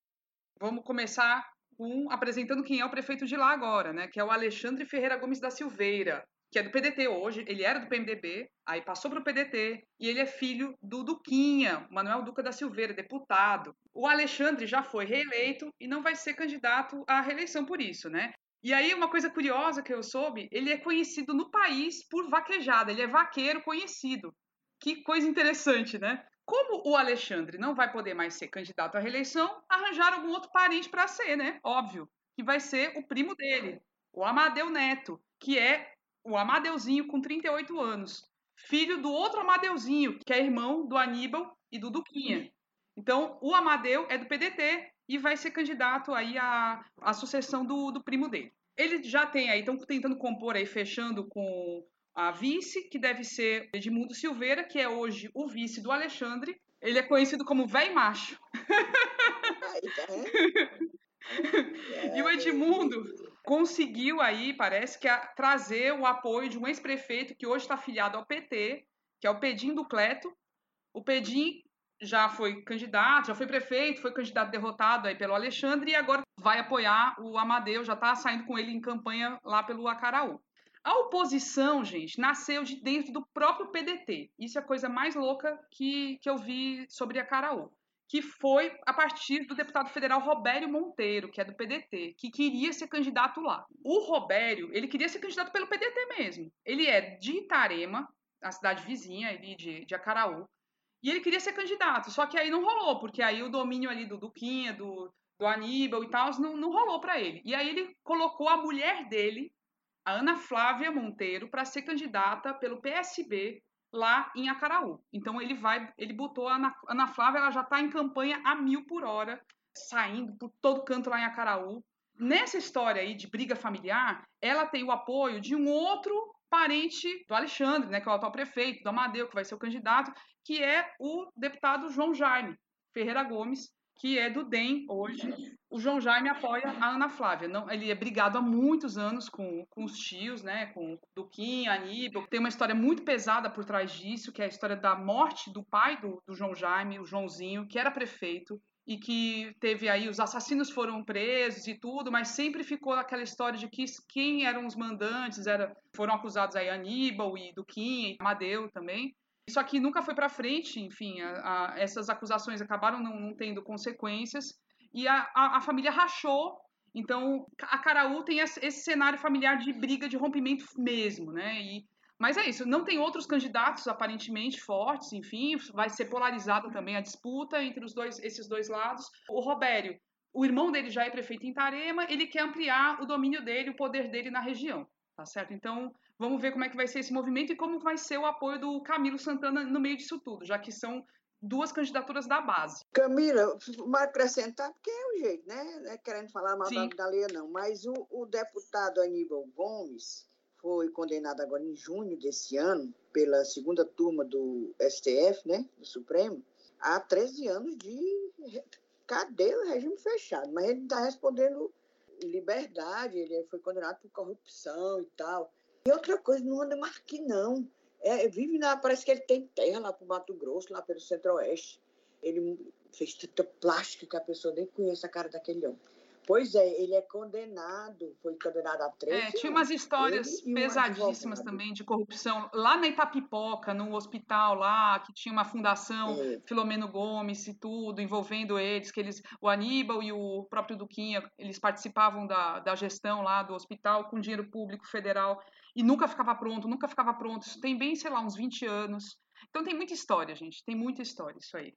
Vamos começar com apresentando quem é o prefeito de lá agora, né? Que é o Alexandre Ferreira Gomes da Silveira, que é do PDT hoje, ele era do PMDB, aí passou para o PDT, e ele é filho do Duquinha, Manuel Duca da Silveira, deputado. O Alexandre já foi reeleito e não vai ser candidato à reeleição por isso, né? E aí, uma coisa curiosa que eu soube, ele é conhecido no país por vaquejada, ele é vaqueiro conhecido. Que coisa interessante, né? Como o Alexandre não vai poder mais ser candidato à reeleição, arranjaram algum outro parente para ser, né? Óbvio, que vai ser o primo dele, o Amadeu Neto, que é o Amadeuzinho com 38 anos, filho do outro Amadeuzinho, que é irmão do Aníbal e do Duquinha. Então, o Amadeu é do PDT e vai ser candidato aí à, à sucessão do, do primo dele. Ele já tem aí, estão tentando compor aí, fechando com a vice, que deve ser Edmundo Silveira, que é hoje o vice do Alexandre. Ele é conhecido como Véi Macho. e o Edmundo conseguiu aí, parece que, trazer o apoio de um ex-prefeito que hoje está afiliado ao PT, que é o Pedim do Cleto. O Pedim já foi candidato, já foi prefeito, foi candidato derrotado aí pelo Alexandre e agora vai apoiar o Amadeu, já está saindo com ele em campanha lá pelo Acaraú. A oposição, gente, nasceu de dentro do próprio PDT. Isso é a coisa mais louca que, que eu vi sobre Acaraú. Que foi a partir do deputado federal Robério Monteiro, que é do PDT, que queria ser candidato lá. O Robério, ele queria ser candidato pelo PDT mesmo. Ele é de Itarema, a cidade vizinha ali de, de Acaraú. E ele queria ser candidato, só que aí não rolou, porque aí o domínio ali do Duquinha, do, do Aníbal e tal, não, não rolou para ele. E aí ele colocou a mulher dele, a Ana Flávia Monteiro, para ser candidata pelo PSB lá em Acaraú. Então ele vai, ele botou a Ana, Ana Flávia, ela já está em campanha a mil por hora, saindo por todo canto lá em Acaraú. Nessa história aí de briga familiar, ela tem o apoio de um outro parente do Alexandre, né, que é o atual prefeito, do Amadeu, que vai ser o candidato, que é o deputado João Jaime Ferreira Gomes, que é do DEM hoje. O João Jaime apoia a Ana Flávia. Não, ele é brigado há muitos anos com, com os tios, né? Com Duquinha, Aníbal. Tem uma história muito pesada por trás disso, que é a história da morte do pai do, do João Jaime, o Joãozinho, que era prefeito e que teve aí os assassinos foram presos e tudo, mas sempre ficou aquela história de que quem eram os mandantes era foram acusados aí Aníbal e Duquinha e Amadeu também. Só que nunca foi para frente, enfim, a, a, essas acusações acabaram não, não tendo consequências e a, a, família rachou. Então, a Caraú tem esse cenário familiar de briga, de rompimento mesmo, né? E, mas é isso, não tem outros candidatos aparentemente fortes, enfim, vai ser polarizada também a disputa entre os dois, esses dois lados. O Robério, o irmão dele já é prefeito em Tarema, ele quer ampliar o domínio dele, o poder dele na região, tá certo? Então, Vamos ver como é que vai ser esse movimento e como vai ser o apoio do Camilo Santana no meio disso tudo, já que são duas candidaturas da base. Camila, vai acrescentar, porque é o jeito, né? Não é querendo falar mal Sim. da Leia, não. Mas o, o deputado Aníbal Gomes foi condenado agora em junho desse ano pela segunda turma do STF, né? Do Supremo, a 13 anos de cadeia, regime fechado. Mas ele está respondendo liberdade, ele foi condenado por corrupção e tal. E outra coisa, não anda mais aqui, não. É, vive na, parece que ele tem terra lá pro Mato Grosso, lá pelo Centro-Oeste. Ele fez tanta plástica que a pessoa nem conhece a cara daquele homem. Pois é, ele é condenado, foi condenado a três. É, tinha umas histórias pesadíssimas também de corrupção. Lá na Itapipoca, no hospital lá, que tinha uma fundação, é. Filomeno Gomes e tudo, envolvendo eles, que eles, o Aníbal e o próprio Duquinha, eles participavam da, da gestão lá do hospital com dinheiro público federal e nunca ficava pronto, nunca ficava pronto. Isso tem bem, sei lá, uns 20 anos. Então tem muita história, gente. Tem muita história isso aí.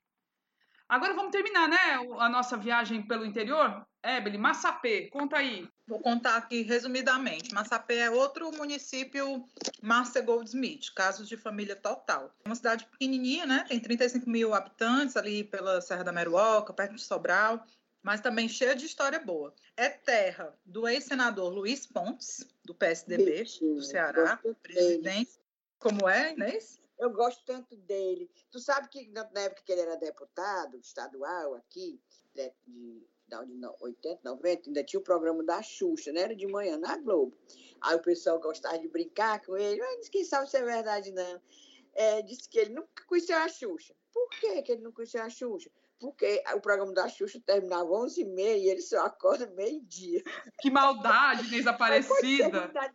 Agora vamos terminar, né? A nossa viagem pelo interior. Ebele, Massapê, conta aí. Vou contar aqui resumidamente. Massapê é outro município Marcia Goldsmith, casos de família total. É uma cidade pequenininha, né? Tem 35 mil habitantes ali pela Serra da Meruoca, perto de Sobral mas também cheia de história boa. É terra do ex-senador Luiz Pontes, do PSDB, do Ceará, presidente. Como é, Inês? Eu gosto tanto dele. Tu sabe que na época que ele era deputado estadual aqui, de, de, de 80, 90, ainda tinha o programa da Xuxa, né? Era de manhã na Globo. Aí o pessoal gostava de brincar com ele, mas quem sabe se é verdade, não. É, disse que ele nunca conheceu a Xuxa. Por que, que ele não conheceu a Xuxa? Porque o programa da Xuxa terminava 11h30 e ele só acorda meio-dia. Que maldade, desaparecida. Né?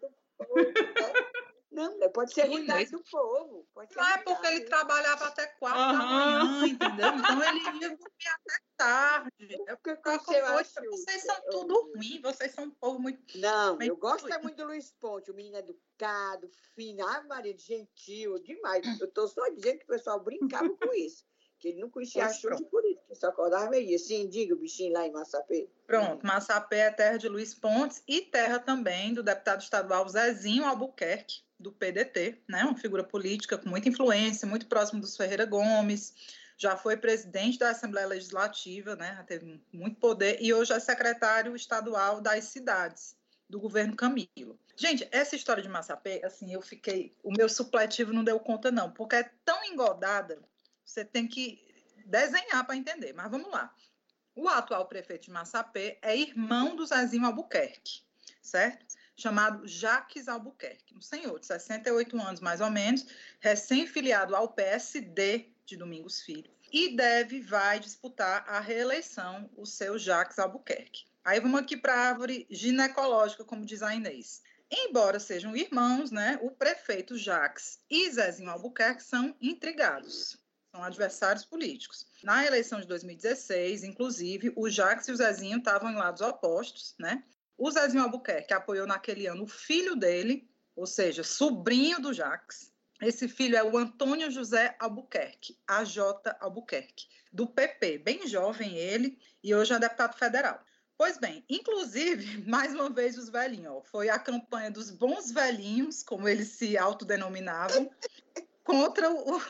Não, pode ser ruindade do povo. não é porque ele trabalhava até quatro uhum. da manhã, entendeu? Então ele ia dormir até tarde. É porque vocês são tudo ruim, vocês são um povo muito. Não, eu gosto é muito do Luiz Ponte, o menino educado, fino, ah, Maria, gentil, demais. Eu estou só dizendo que o pessoal brincava com isso que ele não conhecia a Xuxa por isso, que só acordava meio Sim, diga o bichinho lá em Massapê. Pronto, Massapê é terra de Luiz Pontes e terra também do deputado estadual Zezinho Albuquerque, do PDT, né? uma figura política com muita influência, muito próximo dos Ferreira Gomes, já foi presidente da Assembleia Legislativa, né? teve muito poder, e hoje é secretário estadual das cidades do governo Camilo. Gente, essa história de Massapê, assim, eu fiquei. O meu supletivo não deu conta, não, porque é tão engodada você tem que desenhar para entender. Mas vamos lá. O atual prefeito de Massapê é irmão do Zezinho Albuquerque, certo? Chamado Jaques Albuquerque, um senhor de 68 anos mais ou menos, recém-filiado ao PSD de Domingos Filho. e deve, vai disputar a reeleição o seu Jacques Albuquerque. Aí vamos aqui para a árvore ginecológica, como diz a Inês. Embora sejam irmãos, né, o prefeito Jacques e Zezinho Albuquerque são intrigados, são adversários políticos. Na eleição de 2016, inclusive, o Jacques e o Zezinho estavam em lados opostos, né? O Zezinho Albuquerque apoiou naquele ano o filho dele, ou seja, sobrinho do Jacques. Esse filho é o Antônio José Albuquerque, AJ Albuquerque, do PP, bem jovem ele, e hoje é deputado federal. Pois bem, inclusive, mais uma vez os velhinhos, ó, foi a campanha dos bons velhinhos, como eles se autodenominavam, contra o,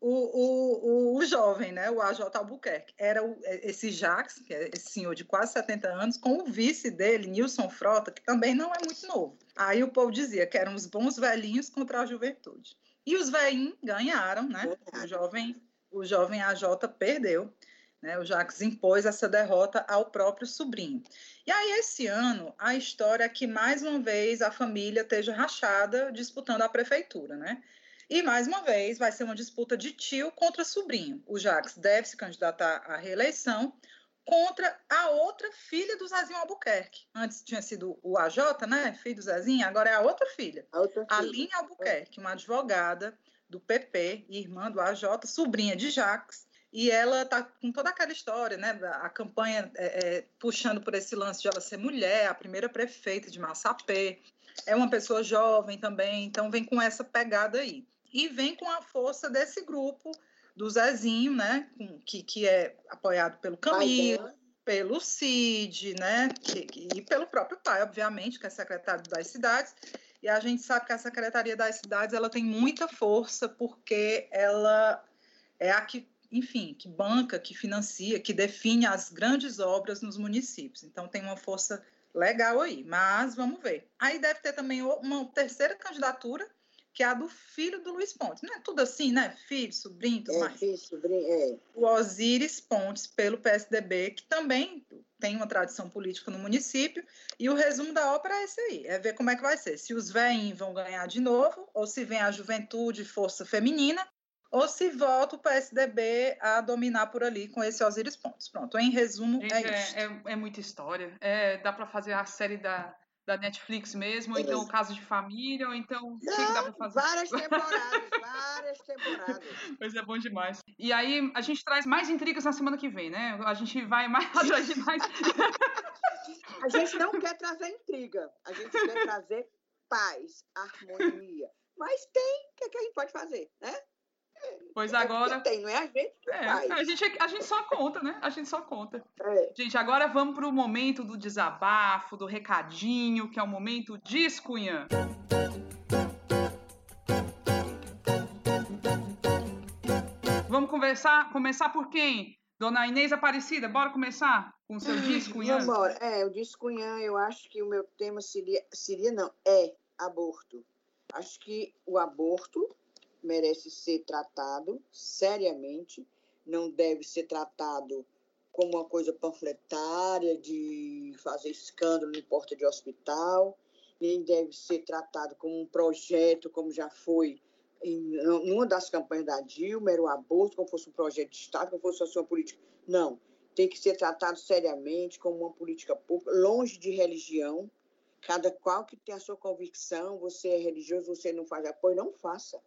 o, o, o, jovem, né, o AJ Albuquerque. Era o, é, esse Jacques, que é esse senhor de quase 70 anos, com o vice dele, Nilson Frota, que também não é muito novo. Aí o povo dizia que eram os bons velhinhos contra a juventude. E os velhinhos ganharam, né? O jovem, o jovem AJ perdeu. Né, o Jacques impôs essa derrota ao próprio sobrinho. E aí, esse ano, a história é que, mais uma vez, a família esteja rachada disputando a prefeitura. Né? E, mais uma vez, vai ser uma disputa de tio contra sobrinho. O Jacques deve se candidatar à reeleição contra a outra filha do Zezinho Albuquerque. Antes tinha sido o AJ, né? Filho do Zezinho, agora é a outra filha. A outra filha. Aline Albuquerque, uma advogada do PP, irmã do AJ, sobrinha de Jacques, e ela tá com toda aquela história, né? A campanha é, é, puxando por esse lance de ela ser mulher, a primeira prefeita de Massapê, é uma pessoa jovem também, então vem com essa pegada aí. E vem com a força desse grupo do Zezinho, né? Que, que é apoiado pelo Camilo, pelo Cid, né? Que, que, e pelo próprio pai, obviamente, que é secretário das cidades. E a gente sabe que a Secretaria das Cidades ela tem muita força porque ela é a que enfim, que banca, que financia, que define as grandes obras nos municípios. Então tem uma força legal aí, mas vamos ver. Aí deve ter também uma terceira candidatura, que é a do filho do Luiz Pontes. Não é tudo assim, né? Filho, sobrinho, tudo é, mais. Filho, sobrinho, é. O Osíris Pontes, pelo PSDB, que também tem uma tradição política no município. E o resumo da ópera é esse aí: é ver como é que vai ser. Se os veinhos vão ganhar de novo, ou se vem a juventude, força feminina, ou se volta o PSDB a dominar por ali com esse Osiris Pontes. Pronto, em resumo, Gente, é, é isso. É, é, muita história. É, dá para fazer a série da, da Netflix mesmo, ou então o Caso de Família, ou então o que, que dá para fazer? Várias temporadas, várias temporadas. Pois é, bom demais. E aí a gente traz mais intrigas na semana que vem, né? A gente vai mais atrás de mais. a gente não quer trazer intriga, a gente quer trazer paz, harmonia. Mas tem, o que, é que a gente pode fazer, né? Pois agora. Tem, não é a gente que é, faz. A gente, a gente só conta, né? A gente só conta. É. Gente, agora vamos para o momento do desabafo, do recadinho, que é o momento Discunhã. Vamos conversar, começar por quem? Dona Inês Aparecida, bora começar com o seu Discunhã? Vamos embora. É, o Discunhã, eu acho que o meu tema seria, seria não, é aborto. Acho que o aborto merece ser tratado seriamente, não deve ser tratado como uma coisa panfletária de fazer escândalo em porta de hospital, nem deve ser tratado como um projeto, como já foi em uma das campanhas da Dilma, era o aborto, como fosse um projeto de Estado, como fosse uma política. Não, tem que ser tratado seriamente como uma política pública, longe de religião. Cada qual que tem a sua convicção, você é religioso, você não faz apoio, não faça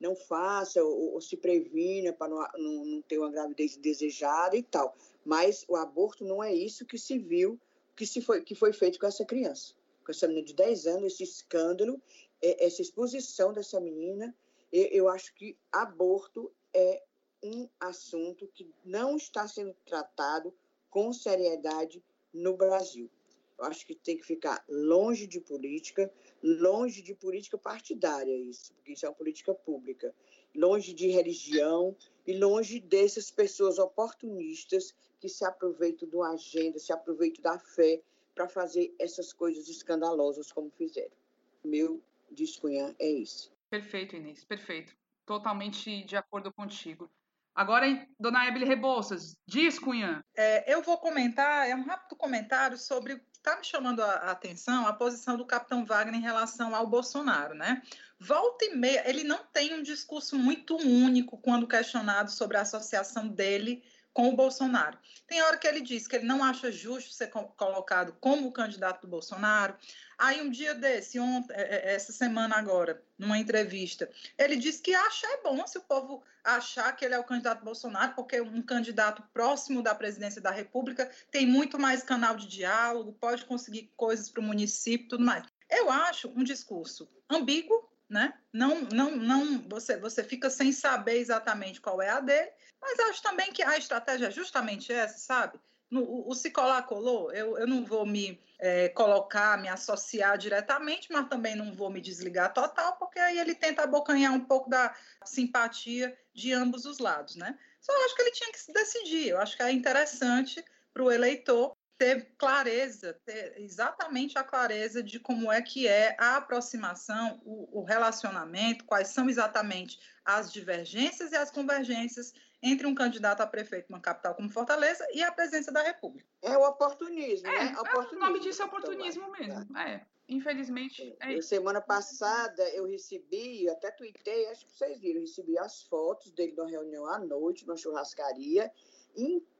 não faça ou, ou se previna para não, não, não, ter uma gravidez desejada e tal. Mas o aborto não é isso que se viu, que, se foi, que foi feito com essa criança. Com essa menina de 10 anos, esse escândalo, é, essa exposição dessa menina, eu acho que aborto é um assunto que não está sendo tratado com seriedade no Brasil. Eu acho que tem que ficar longe de política, longe de política partidária, isso, porque isso é uma política pública, longe de religião e longe dessas pessoas oportunistas que se aproveitam de uma agenda, se aproveitam da fé para fazer essas coisas escandalosas como fizeram. Meu descunhar é isso. Perfeito, Inês, perfeito. Totalmente de acordo contigo. Agora, dona Ebele Rebouças, diz, Cunha. É, eu vou comentar, é um rápido comentário sobre está me chamando a atenção a posição do capitão Wagner em relação ao Bolsonaro, né? volta e meia, ele não tem um discurso muito único quando questionado sobre a associação dele com o Bolsonaro. Tem hora que ele diz que ele não acha justo ser colocado como candidato do Bolsonaro. Aí um dia desse, ontem, é, é, essa semana agora, numa entrevista, ele disse que acha é bom se o povo achar que ele é o candidato Bolsonaro, porque um candidato próximo da presidência da República tem muito mais canal de diálogo, pode conseguir coisas para o município, tudo mais. Eu acho um discurso ambíguo, né? Não, não, não, você, você fica sem saber exatamente qual é a dele, mas acho também que a estratégia é justamente essa, sabe? No, o, o se colar colou, eu, eu não vou me é, colocar, me associar diretamente, mas também não vou me desligar total, porque aí ele tenta abocanhar um pouco da simpatia de ambos os lados, né? Só acho que ele tinha que se decidir. Eu acho que é interessante para o eleitor ter clareza, ter exatamente a clareza de como é que é a aproximação, o, o relacionamento, quais são exatamente as divergências e as convergências entre um candidato a prefeito numa capital como Fortaleza e a presidência da República. É o oportunismo, é, né? Oportunismo, o nome disso é oportunismo mesmo. É. Infelizmente. É. Semana passada eu recebi, até tuitei, acho que vocês viram, recebi as fotos dele numa reunião à noite, numa churrascaria,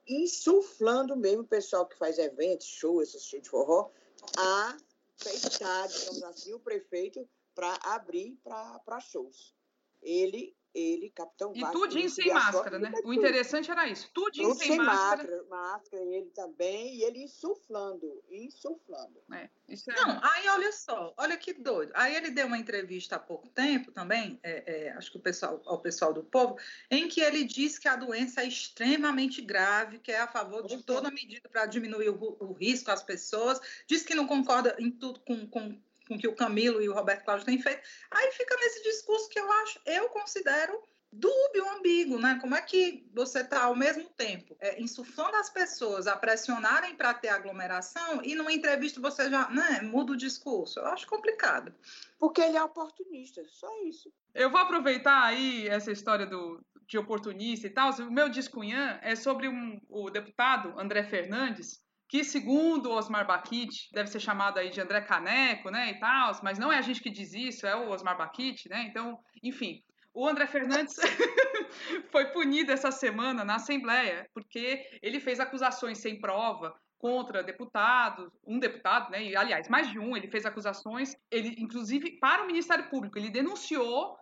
insuflando mesmo o pessoal que faz eventos, shows, essas cheias de forró, a fechar, digamos assim, o prefeito para abrir para shows. Ele ele, Capitão E tudinho sem máscara, né? O interessante era isso. Tudinho sem, sem máscara. máscara. ele também, e ele insuflando, insuflando. É, isso é... Não, aí olha só, olha que doido. Aí ele deu uma entrevista há pouco tempo também, é, é, acho que o pessoal, ao pessoal do povo, em que ele diz que a doença é extremamente grave, que é a favor de toda medida para diminuir o, o risco às pessoas, diz que não concorda em tudo com, com com que o Camilo e o Roberto Cláudio têm feito. Aí fica nesse discurso que eu acho, eu considero dúbio, ambíguo, né? Como é que você está ao mesmo tempo é, insuflando as pessoas a pressionarem para ter aglomeração e numa entrevista você já né, muda o discurso? Eu acho complicado. Porque ele é oportunista, só isso. Eu vou aproveitar aí essa história do, de oportunista e tal. O meu discunhã é sobre um, o deputado André Fernandes, que segundo Osmar Baquite, deve ser chamado aí de André Caneco, né, e tal, mas não é a gente que diz isso, é o Osmar Baquite, né, então, enfim, o André Fernandes foi punido essa semana na Assembleia, porque ele fez acusações sem prova contra deputados, um deputado, né, e aliás, mais de um, ele fez acusações, ele inclusive para o Ministério Público, ele denunciou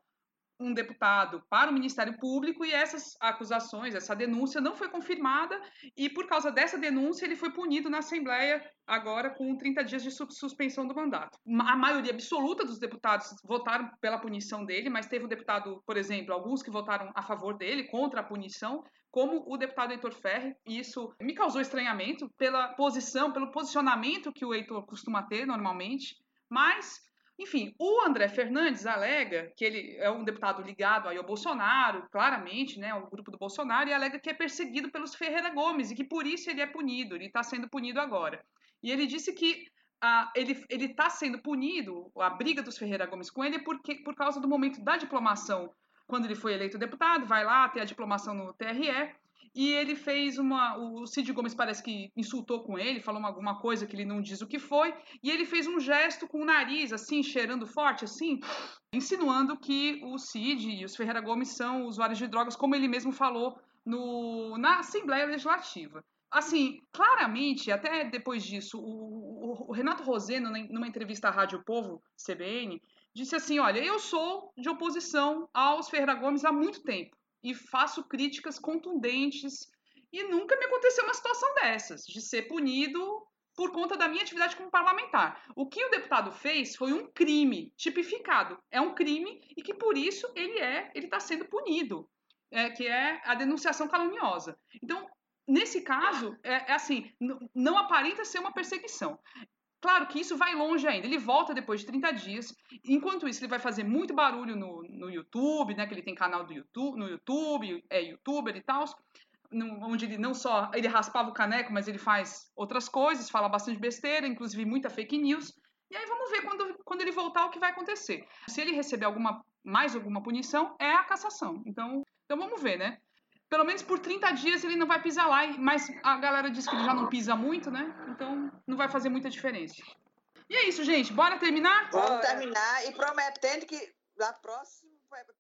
um deputado para o Ministério Público e essas acusações, essa denúncia não foi confirmada e por causa dessa denúncia ele foi punido na Assembleia agora com 30 dias de suspensão do mandato. A maioria absoluta dos deputados votaram pela punição dele, mas teve um deputado, por exemplo, alguns que votaram a favor dele, contra a punição, como o deputado Heitor Ferri, e isso me causou estranhamento pela posição, pelo posicionamento que o Heitor costuma ter normalmente, mas enfim, o André Fernandes alega que ele é um deputado ligado aí ao Bolsonaro, claramente, né, ao grupo do Bolsonaro, e alega que é perseguido pelos Ferreira Gomes e que por isso ele é punido, ele está sendo punido agora. E ele disse que ah, ele está sendo punido, a briga dos Ferreira Gomes com ele, porque, por causa do momento da diplomação, quando ele foi eleito deputado, vai lá ter a diplomação no TRE, e ele fez uma. O Cid Gomes parece que insultou com ele, falou alguma coisa que ele não diz o que foi, e ele fez um gesto com o nariz, assim, cheirando forte, assim, insinuando que o Cid e os Ferreira Gomes são usuários de drogas, como ele mesmo falou no, na Assembleia Legislativa. Assim, claramente, até depois disso, o, o, o Renato Roseno, numa entrevista à Rádio Povo, CBN, disse assim: Olha, eu sou de oposição aos Ferreira Gomes há muito tempo e faço críticas contundentes. E nunca me aconteceu uma situação dessas, de ser punido por conta da minha atividade como parlamentar. O que o deputado fez foi um crime tipificado. É um crime e que por isso ele é, ele está sendo punido, é, que é a denunciação caluniosa. Então, nesse caso, é, é assim, não aparenta ser uma perseguição. Claro que isso vai longe ainda. Ele volta depois de 30 dias. Enquanto isso, ele vai fazer muito barulho no, no YouTube, né? Que ele tem canal do YouTube, no YouTube, é youtuber e tal. Onde ele não só ele raspava o caneco, mas ele faz outras coisas, fala bastante besteira, inclusive muita fake news. E aí vamos ver quando, quando ele voltar o que vai acontecer. Se ele receber alguma mais alguma punição, é a cassação. Então, então vamos ver, né? Pelo menos por 30 dias ele não vai pisar lá, mas a galera diz que ele já não pisa muito, né? Então não vai fazer muita diferença. E é isso, gente. Bora terminar? Vamos terminar e prometendo que na próximo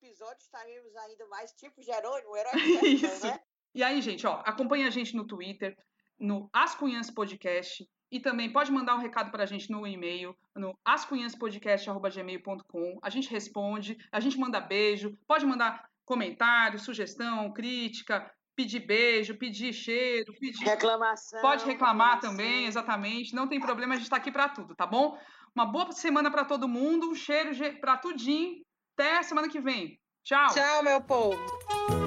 episódio estaremos ainda mais tipo Jerônimo, o herói Isso. né? E aí, gente, ó, acompanha a gente no Twitter, no As Cunhãs Podcast, e também pode mandar um recado para a gente no e-mail, no ascunhaspodcast.gmail.com. A gente responde, a gente manda beijo, pode mandar comentário, sugestão, crítica, pedir beijo, pedir cheiro, pedir. Reclamação. Pode reclamar também, exatamente. Não tem problema, a gente está aqui para tudo, tá bom? Uma boa semana para todo mundo, um cheiro para tudinho. Até semana que vem. Tchau. Tchau, meu povo.